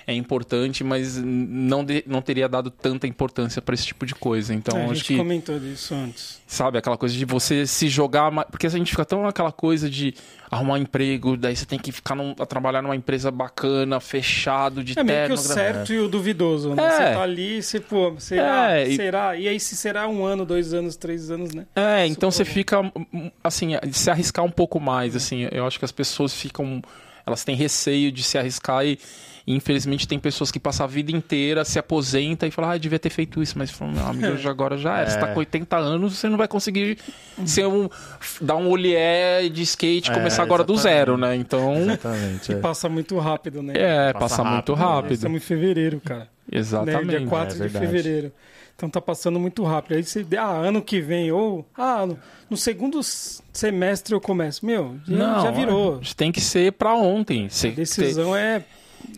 é importante, mas não, de- não teria dado tanta importância pra esse tipo de coisa. Então, É, a acho gente que. comentou disso antes. Sabe, aquela coisa de você se jogar. Porque a gente fica tão naquela coisa de arrumar um emprego, daí você tem que ficar num- a trabalhar numa empresa bacana, fechado, de É meio que terno. o gra- certo e o duvidoso, né? É. Você tá ali, você, pô, será? É, e- Será? E aí, se será um ano, dois anos, três anos, né? É, então você Super fica, assim, se arriscar um pouco mais, assim. Eu acho que as pessoas ficam. Elas têm receio de se arriscar e. e, Infelizmente tem pessoas que passam a vida inteira, se aposenta e falam, ah, devia ter feito isso, mas falam, meu amigo, já agora já era. Você tá É. com 80 anos, você não vai conseguir ser um, dar um olhé de skate e É, começar agora do zero, né? Então, Exatamente. E é. passa muito rápido, né? é, Passa passa, muito rápido, né? rápido. Estamos em fevereiro, cara. Né? Exatamente. Dia 4 É de fevereiro. Então tá passando muito rápido. Aí você, ah, ano que vem, ou, ah, no, no segundo semestre eu começo. Meu, já, Não, já virou. é, tem que ser pra ontem. A decisão é.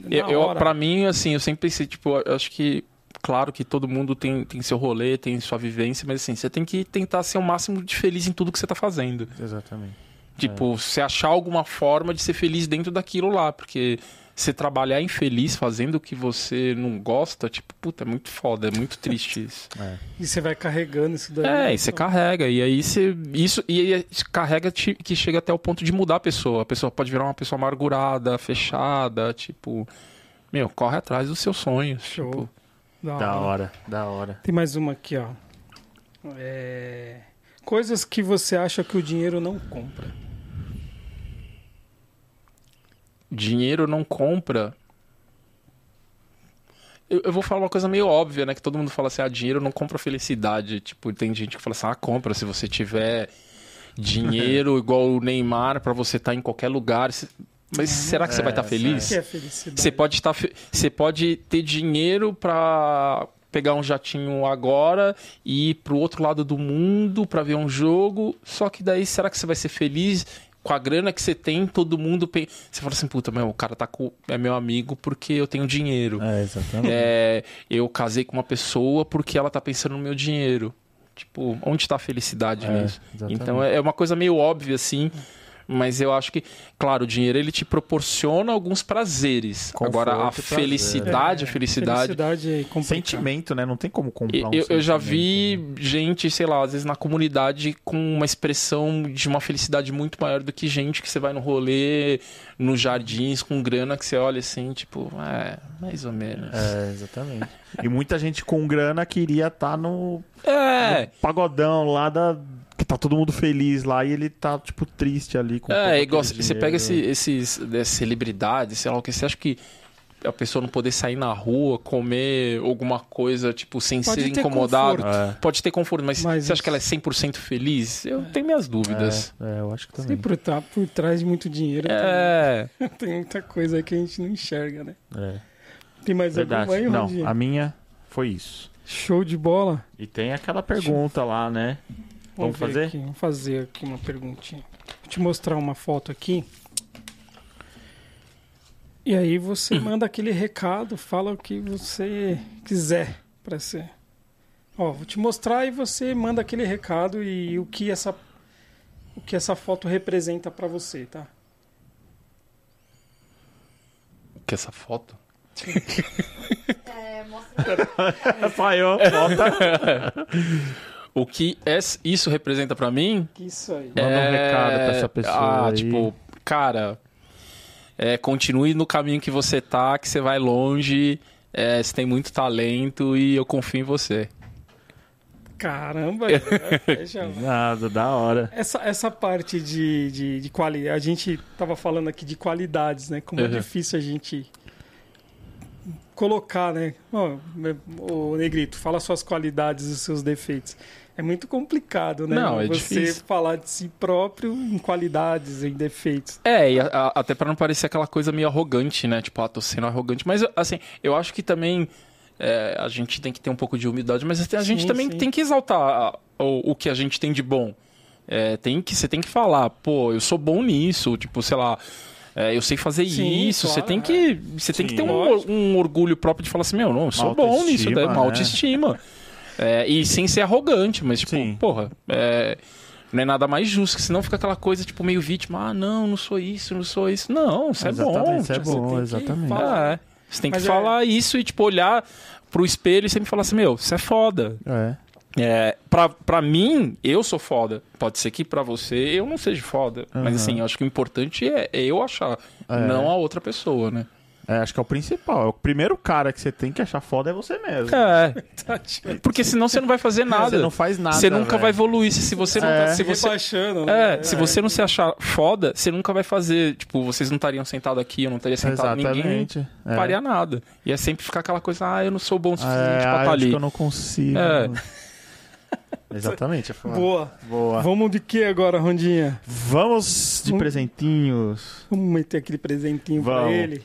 Na Eu, eu, pra mim, assim, eu sempre pensei, tipo, eu acho que, claro que todo mundo tem, tem seu rolê, tem sua vivência, mas assim, você tem que tentar ser o máximo de feliz em tudo que você tá fazendo. Exatamente. Tipo, você achar alguma forma de ser feliz dentro daquilo lá, porque você trabalhar infeliz fazendo o que você não gosta, tipo, puta, é muito foda, é muito triste isso. É. E você vai carregando isso daí. É, né? e você carrega, e aí você. Isso, e aí carrega te- que chega até o ponto de mudar a pessoa. A pessoa pode virar uma pessoa amargurada, fechada, tipo. Meu, corre atrás dos seus sonhos. Show. Tipo, Da Da hora. hora, da hora. Tem mais uma aqui, ó. É... Coisas que você acha que o dinheiro não compra. Dinheiro não compra. Eu, eu vou falar uma coisa meio óbvia, né? Que todo mundo fala assim, ah, dinheiro não compra felicidade. Tipo, tem gente que fala assim, ah, compra se você tiver dinheiro igual o Neymar pra você estar em qualquer lugar. Se- Mas será que você vai estar feliz? Que é. Você pode estar, fe- você pode ter dinheiro pra pegar um jatinho agora e ir pro outro lado do mundo pra ver um jogo. Só que daí será que você vai ser feliz com a grana que você tem? Todo mundo pe... você fala assim, puta, meu, o cara tá com... é meu amigo porque eu tenho dinheiro. É, exatamente. É, eu casei com uma pessoa porque ela tá pensando no meu dinheiro. Tipo, onde tá a felicidade É, nisso? exatamente. Então é é uma coisa meio óbvia assim, mas eu acho que, claro, o dinheiro ele te proporciona alguns prazeres. Conforto Agora a felicidade, a felicidade Felicidade é. Sentimento, né? Não tem como comprar eu, um eu- eu já vi né? gente, sei lá, às vezes na comunidade com uma expressão de uma felicidade muito maior do que gente que você vai no rolê, nos jardins, com grana, que você olha assim, tipo, é, mais ou menos. É, exatamente. E muita gente com grana queria estar no, É, no pagodão lá da. Tá todo mundo feliz lá e ele tá, tipo, triste ali com É, igual você pega esse- dinheiro. esses dessas celebridades, sei lá o que, você acha que a pessoa não poder sair na rua, comer alguma coisa, tipo, sem Pode ser ter incomodado? É. Pode ter conforto, mas, Mas você acha que ela é 100% feliz? Eu tenho minhas dúvidas. É, é, eu acho que também. Sempre tá por trás de muito dinheiro. É, Tem, tem muita coisa aí que a gente não enxerga, né? É, Tem mais verdade. alguma aí, Não, a minha foi isso. Show de bola. E tem aquela pergunta lá, né? Vamos ver fazer? aqui, vamos fazer aqui uma perguntinha. Vou te mostrar uma foto aqui. E aí você manda aquele recado, fala o que você quiser para ser. Ó, vou te mostrar e você manda aquele recado e o que essa o que essa foto representa para você, tá? que essa foto? É, mostra Falhou, volta. O que es- isso representa pra mim? Que Isso aí. Manda um recado pra essa pessoa Ah, aí. tipo, cara, é, continue no caminho que você tá, que você vai longe, é, você tem muito talento e eu confio em você. Caramba, lá. Nada, da hora. Essa, essa parte de, de, de qualidade, a gente tava falando aqui de qualidades, né? Como é Uhum. difícil a gente colocar, né? Ó, o Negrito, fala suas qualidades e seus defeitos. É muito complicado, né? Não, é Você difícil. falar de si próprio em qualidades, em defeitos. É, e a- a- até pra não parecer aquela coisa meio arrogante, né? Tipo, ah, tô sendo arrogante. Mas, assim, eu acho que também é, a gente tem que ter um pouco de humildade, mas a gente Sim, também sim. tem que exaltar a- o, o que a gente tem de bom. É, tem que, você tem que falar, pô, eu sou bom nisso, tipo, sei lá. É, eu sei fazer Sim, isso. você claro, tem que, você tem que Sim, ter um, um orgulho próprio de falar assim, meu, não, eu sou bom nisso, daí, uma né? autoestima. É, e sem ser arrogante, mas tipo, Sim. porra, é, não é nada mais justo, que senão fica aquela coisa, tipo, meio vítima, ah, não, não sou isso, não sou isso. Não, isso é exatamente, bom. isso é tipo, bom, tem que exatamente. falar. é, você tem que é- falar isso e, tipo, olhar pro espelho e sempre falar assim, meu, você é foda. É. É, pra, pra mim, eu sou foda. Pode ser que pra você eu não seja foda. Mas Aham. assim, eu acho que o importante é, é eu achar, É. não a outra pessoa, né? É, acho que é o principal. O primeiro cara que você tem que achar foda é você mesmo. É, porque senão você não vai fazer nada. Você não faz nada. Você nunca velho. vai evoluir. Se, se você não É. tá, se você Rebaixando, né? É, se você não se achar foda, você nunca vai fazer. Tipo, vocês não estariam sentados aqui, eu não estaria sentado, ninguém Exatamente. É. faria nada. E é sempre ficar aquela coisa, ah, eu não sou bom o suficiente É, pra estar acho ali. que eu não consigo. É. Exatamente. é. Boa. Boa. Vamos de que agora, Rondinha? Vamos de Vamos- presentinhos. Vamos meter aquele presentinho pra Vamos. ele.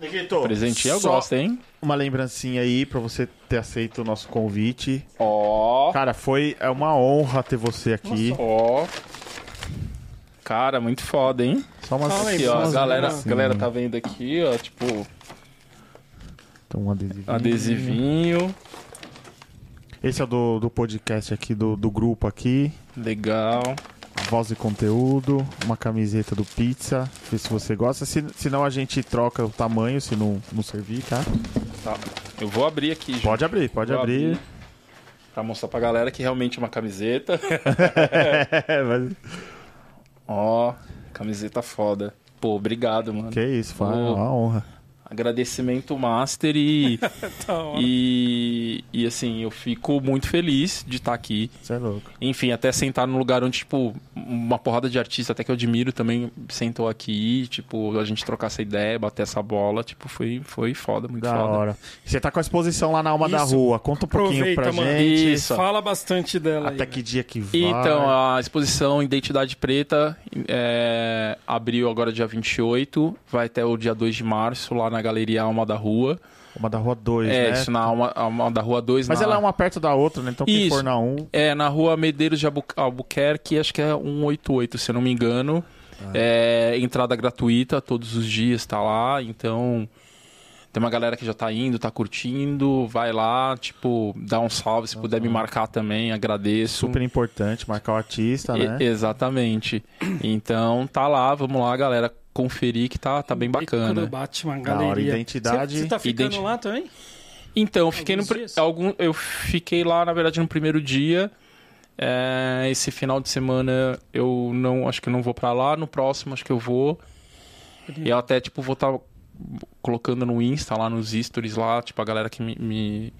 Negrito, Presentinho eu só gosto, hein? Uma lembrancinha aí pra você ter aceito o nosso convite. Ó, Cara, foi é uma honra ter você aqui. ó. Cara, muito foda, hein? Só umas Fala aí, Aqui, ó, a galera, galera tá vendo aqui, ó, tipo, Então, um adesivinho. adesivinho. Esse é do, do podcast aqui, do, do grupo aqui. Legal. Voz e conteúdo. Uma camiseta do Pizza. Vê se você gosta. Se, senão a gente troca o tamanho, se não, não servir, tá? Tá. Eu vou abrir aqui, gente. Pode abrir, pode Vou abrir. Pra mostrar pra galera que realmente é uma camiseta. É, mas... Ó, camiseta foda. Pô, obrigado, mano. Que isso, foi uma honra. Agradecimento master e, Da hora. e, e assim, eu fico muito feliz de estar aqui. Você é louco. Enfim, até sentar num lugar onde, tipo, uma porrada de artista até que eu admiro também sentou aqui, tipo, a gente trocar essa ideia, bater essa bola, tipo, foi, foi foda, muito Da foda. hora. Você tá com a exposição lá na Alma da Isso. Rua. Conta um pouquinho Aproveita, pra mano. gente. Isso. Fala bastante dela Até aí. que dia que vai. Então, a exposição Identidade Preta é, abriu agora dia 28, vai até o dia 2 de março, lá na Galeria Alma da Rua. Uma da Rua 2, é, né? isso na Alma, Alma da Rua 2. Mas na, ela é uma perto da outra, né? Então quem Isso. for na 1... É, na rua Medeiros de Albu- Albuquerque, acho que é 188, se eu não me engano. Ah. É entrada gratuita todos os dias, tá lá. Então, tem uma galera que já tá indo, tá curtindo. Vai lá, tipo, dá um salve. Se puder me marcar também, agradeço. Super importante, marcar o artista, E- né? exatamente. Então, tá lá, vamos lá, galera, conferir que tá, tá bem bacana. Batman, Da hora, galeria. identidade- Você, você tá ficando Identi- lá também? Então, eu fiquei no algum, eu fiquei lá, na verdade, no primeiro dia. É, esse final de semana eu não acho que eu não vou pra lá. No próximo acho que eu vou. E eu até tipo vou estar colocando no Insta lá nos stories lá, tipo a galera que me, me,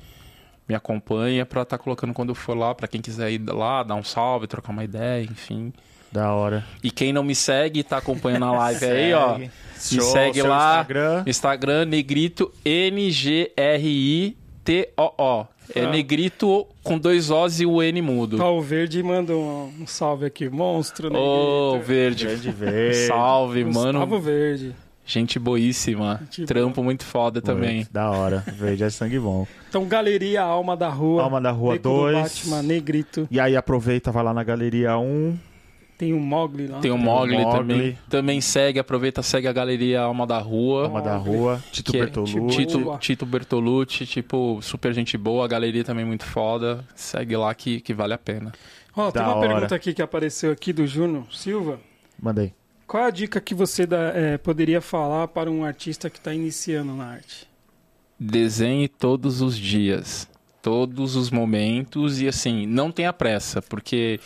me acompanha pra estar colocando quando eu for lá, pra quem quiser ir lá, dar um salve, trocar uma ideia, enfim. Da hora. E quem não me segue, tá acompanhando a live aí, ó. Segue. Me Show, segue lá. Instagram. Instagram, Negrito N-G-R-I-T-O-O. É Ah. Negrito com dois O's e o N mudo. Ó, o Verde mandou um, um salve aqui. Monstro, né? Ô, Verde. Grande verde. Salve, Gustavo mano. Verde. Gente boíssima. Gente Trampo muito foda também. Muito Da hora. Verde é sangue bom. Então, Galeria Alma da Rua. Alma da Rua Beco do 2. Batman, Negrito. E aí aproveita, vai lá na Galeria 1. Tem o Mogli lá. Tem o Mogli Mogli. também. Também segue, aproveita, segue a galeria Alma da Rua. Alma da Rua. Tito que é Bertolucci. Tito. Tito Bertolucci, tipo, super gente boa. A galeria também muito foda. Segue lá que, que vale a pena. Ó, tem Da uma hora. pergunta aqui que apareceu aqui do Júnior Silva. Mandei. Qual a dica que você dá- é, poderia falar para um artista que está iniciando na arte? Desenhe todos os dias, todos os momentos e assim, não tenha pressa, porque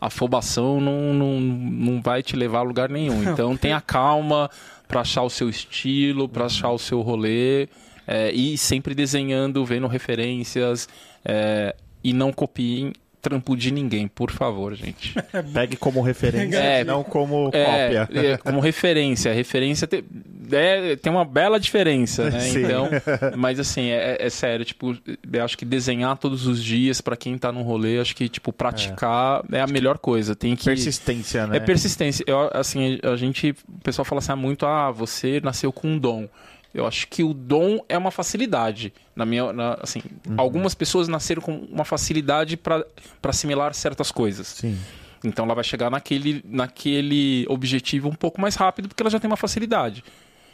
afobação não, não, não vai te levar a lugar nenhum. Então tenha calma para achar o seu estilo, para achar o seu rolê é, e sempre desenhando, vendo referências é, e não copiem trampo de ninguém, por favor, gente. Pegue como referência, É, não como É, cópia. é, como referência. Referência tem, é, tem uma bela diferença, né? Sim. Então, mas assim, é, é sério, tipo, eu acho que desenhar todos os dias pra quem tá no rolê, acho que, tipo, praticar é, a melhor coisa. Tem que. Persistência, né? É persistência. Eu, assim, a gente. O pessoal fala assim ah, muito, ah, você nasceu com um dom. Eu acho que o dom é uma facilidade. Na minha, na- assim, Uhum. algumas pessoas nasceram com uma facilidade para assimilar certas coisas. Sim. Então ela vai chegar naquele, naquele objetivo um pouco mais rápido porque ela já tem uma facilidade.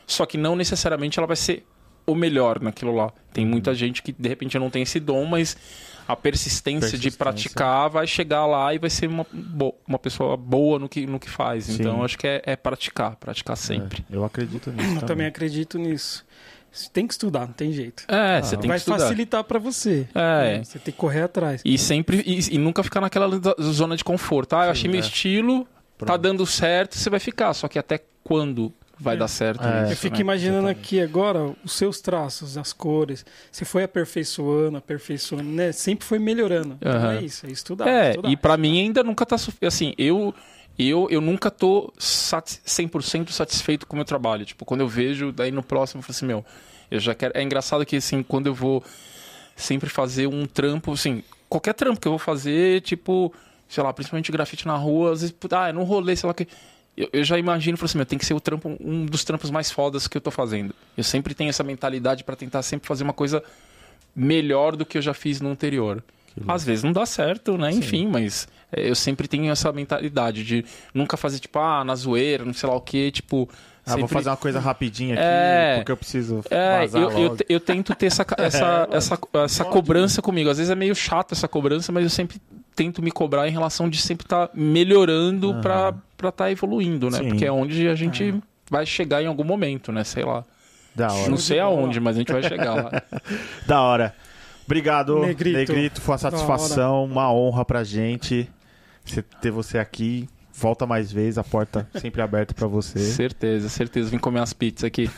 Só que não necessariamente ela vai ser o melhor naquilo lá. Tem Uhum. muita gente que de repente não tem esse dom, mas a persistência, de Persistência. praticar vai chegar lá e vai ser uma, bo- uma pessoa boa no que, no que faz. Sim. Então acho que é, é praticar, praticar sempre. É, eu acredito nisso. Eu também acredito nisso. Você tem que estudar, não tem jeito. É, você tem Vai que estudar. facilitar para você. É. Né? Você tem que correr atrás. E sempre e, e nunca ficar naquela zona de conforto. Ah, eu achei meu é. estilo, tá Pronto. dando certo, você vai ficar. Só que até quando vai É. dar certo É. isso? Eu fico né? imaginando aqui agora os seus traços, as cores. Você foi aperfeiçoando, aperfeiçoando, né? Sempre foi melhorando. Então Aham. é isso, é estudar. É, estudar. e pra mim ainda nunca tá. Assim, eu. Eu, eu nunca tô sati 100% satisfeito com o meu trabalho. Tipo, quando eu vejo, daí no próximo eu falo assim, meu, eu já quero. É engraçado que, assim, quando eu vou sempre fazer um trampo, assim, qualquer trampo que eu vou fazer, tipo, sei lá, principalmente grafite na rua, às vezes, ah, é num rolê, sei lá o que. Eu, eu já imagino, falo assim, meu, tem que ser o trampo, um dos trampos mais fodas que eu tô fazendo. Eu sempre tenho essa mentalidade pra tentar sempre fazer uma coisa melhor do que eu já fiz no anterior. Às vezes não dá certo, né? Enfim, mas é, eu sempre tenho essa mentalidade de nunca fazer, tipo, ah, na zoeira, não sei lá o quê, tipo. Ah, vou sempre- fazer uma coisa rapidinha aqui, É. porque eu preciso É, eu, eu, eu tento ter essa, essa, essa, essa cobrança comigo. Às vezes é meio chato essa cobrança, mas eu sempre tento me cobrar em relação de sempre estar melhorando pra pra estar evoluindo, né? Sim. Porque é onde a gente vai chegar em algum momento, né? Sei lá. Da hora. Não sei aonde, mas a gente vai chegar lá. Da hora. Obrigado, Negrito. Negrito. Foi uma satisfação, uma honra pra gente ter você aqui. volta mais vezes, a porta sempre aberta pra você. Certeza, certeza. Vim comer umas pizzas aqui.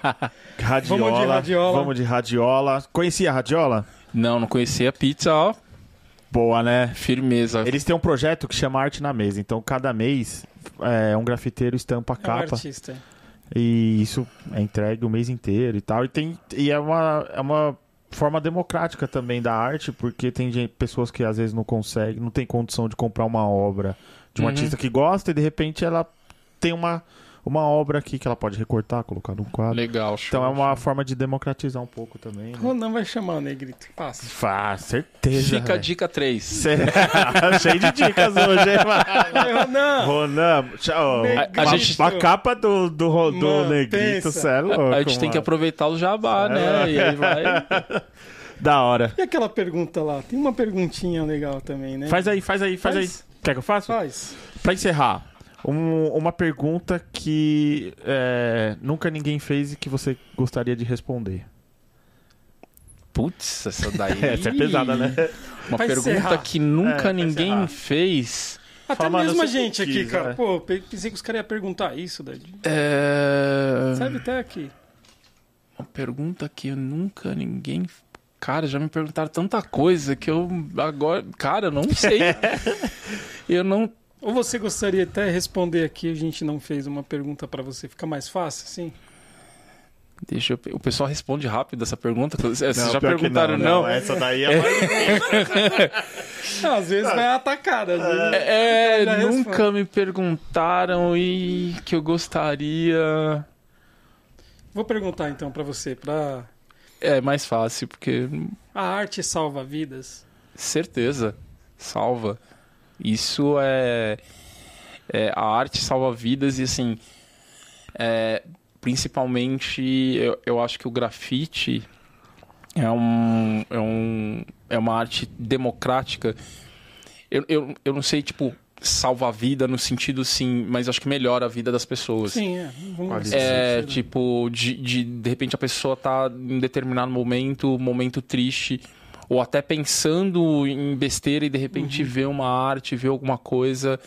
Radiola. Vamos de radiola. Vamos de radiola. Conhecia a radiola? Não, não conhecia a pizza, ó. Boa, né? Firmeza. Eles têm um projeto que chama Arte na Mesa. Então, cada mês, é, um grafiteiro estampa a É um capa. artista. E isso é entregue o mês inteiro e tal. E, tem, e é, uma, é uma forma democrática também da arte, porque tem gente- pessoas que às vezes não conseguem, não tem condição de comprar uma obra de um Uhum. artista que gosta e de repente ela tem uma, uma obra aqui que ela pode recortar, colocar num quadro. Legal, show. Então é uma forma de democratizar um pouco também. Né? Ronan vai chamar o Negrito. Passa. Faz, certeza. Fica a velho. dica 3. Cê- Cheio de dicas hoje, hein, mano? Ronan! Ronan, tchau. Negrito. A gente- a capa do, do, do Mano, Negrito, pensa. cê é louco, a gente tem que mano. aproveitar o jabá, né? E aí vai. Da hora. E aquela pergunta lá? Tem uma perguntinha legal também, né? Faz aí, faz aí, faz, Faz. aí. Quer que eu faça? Faz. Pra encerrar, um- uma pergunta que é, nunca ninguém fez e que você gostaria de responder. Putz, essa daí. Essa é pesada, né? Uma Pra pergunta encerrar. que nunca É, ninguém fez. Até Fala, mesmo a gente aqui, quis, cara. é. Pô, pe- pensei que os caras iam perguntar isso, daí. É... Sabe até aqui. Uma pergunta que eu nunca ninguém. Cara, já me perguntaram tanta coisa que eu agora. Cara, eu não sei. eu não. Ou você gostaria até responder aqui, a gente não fez uma pergunta pra você, fica mais fácil, assim? Deixa eu. O pessoal responde rápido essa pergunta. Vocês já pior que perguntaram, não? Essa daí é mais... Não, às vezes vai atacada, às vezes... É, Já nunca responde. me perguntaram e que eu gostaria. Vou perguntar então pra você, pra... É mais fácil, porque A arte salva vidas? certeza salva. Isso é, é a arte salva vidas e assim, é, principalmente eu, eu acho que o grafite é um, é um é uma arte democrática. Eu, eu, eu não sei tipo salva a vida no sentido sim, mas acho que melhora a vida das pessoas. Sim, é. Vamos É, sentido. tipo, de, de de repente a pessoa tá em determinado momento, momento triste, ou até pensando em besteira e de repente vê uma arte, vê alguma coisa.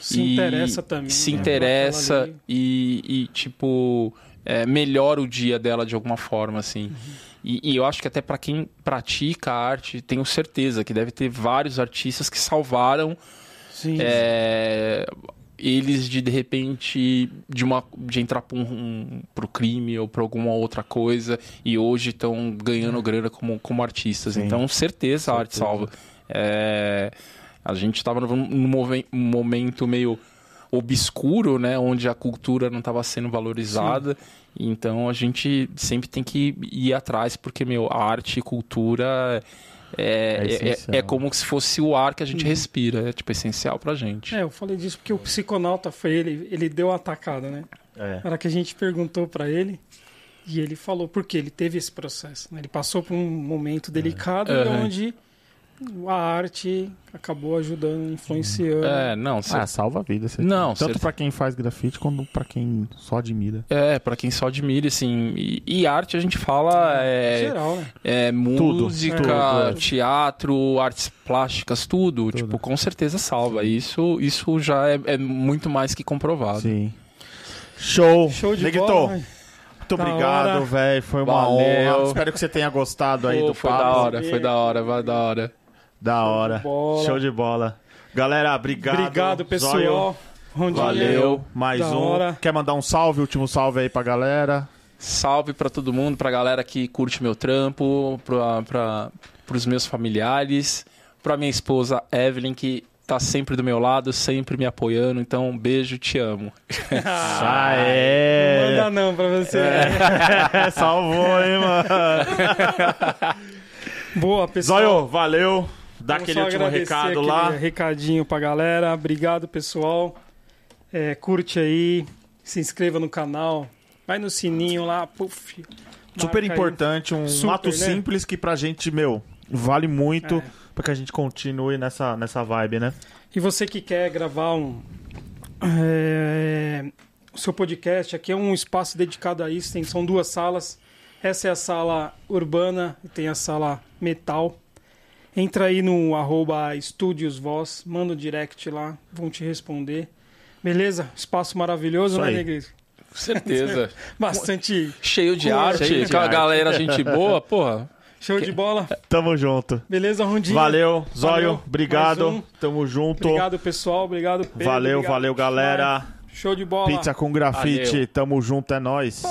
Se interessa também. Se né, interessa e, e, tipo, é, melhora o dia dela de alguma forma, assim. Uhum. E, e eu acho que até para quem pratica a arte, tenho certeza que deve ter vários artistas que salvaram Sim. é, eles de de repente de uma de entrar para um, pro crime ou para alguma outra coisa e hoje estão ganhando grana como, como artistas. Sim. então certeza, a arte Certeza. salva. É, a gente estava num, um momento meio obscuro né onde a cultura não estava sendo valorizada. Então a gente sempre tem que ir atrás porque meu a arte e cultura É é, é, essencial. é como se fosse o ar que a gente respira, é tipo essencial pra gente. É, eu falei disso porque o psiconauta foi ele, ele deu a atacada, né? É. Na hora que a gente perguntou pra ele, e ele falou porque ele teve esse processo. né? Ele passou por um momento delicado Aham. onde a arte acabou ajudando, influenciando. É, não, Ah, salva a vida. Não, Tanto pra quem faz grafite quanto pra quem só admira. é, pra quem só admira, assim. E, e arte a gente fala é, Geral, né? é Tudo, música, tudo, é. teatro, artes plásticas, tudo, Tipo, com certeza salva. Isso, isso já é, é muito mais que comprovado. Sim. Show. Show de Negrito, bola. muito Da obrigado, velho. Foi uma Valeu. honra. Espero que você tenha gostado aí Pô, do foi papo. da hora, foi da hora, vai da hora. Da hora. bola. Show de bola. Galera, obrigado. Obrigado, pessoal. Zóio. Valeu. Mais Da um. hora. Quer mandar um salve, último salve aí pra galera? Salve pra todo mundo, pra galera que curte meu trampo, pra, pra, pros meus familiares, pra minha esposa Evelyn, que tá sempre do meu lado, sempre me apoiando. Então, um beijo, te amo. Ah, Não é. manda não pra você. Salvou, hein, mano. Boa, pessoal. Zóio, valeu. Dá Vamos aquele último recado lá. Recadinho pra galera. Obrigado, pessoal. É, curte aí, se inscreva no canal, vai no sininho lá, puf. Super importante, um Super, ato né? simples que pra gente, meu, vale muito É. pra que a gente continue nessa, nessa vibe, né? E você que quer gravar um é, o seu podcast, aqui é um espaço dedicado a isso. Tem, são duas salas. Essa é a sala urbana e tem a sala metal. Entra aí no arroba Estúdios Voz, manda o direct lá, vão te responder. Beleza? Espaço maravilhoso, Isso né. Negrito? Com certeza. Bastante Cheio de Cheio arte, de com a arte. galera, gente boa, porra. show de bola. Tamo junto. Beleza, Rondinho? Valeu, Zóio. Valeu. Obrigado. Um. Tamo junto. Obrigado, pessoal. Obrigado, Pedro. valeu, Obrigado, valeu, galera. Show de bola. Pizza com grafite. Valeu. Tamo junto, é nóis.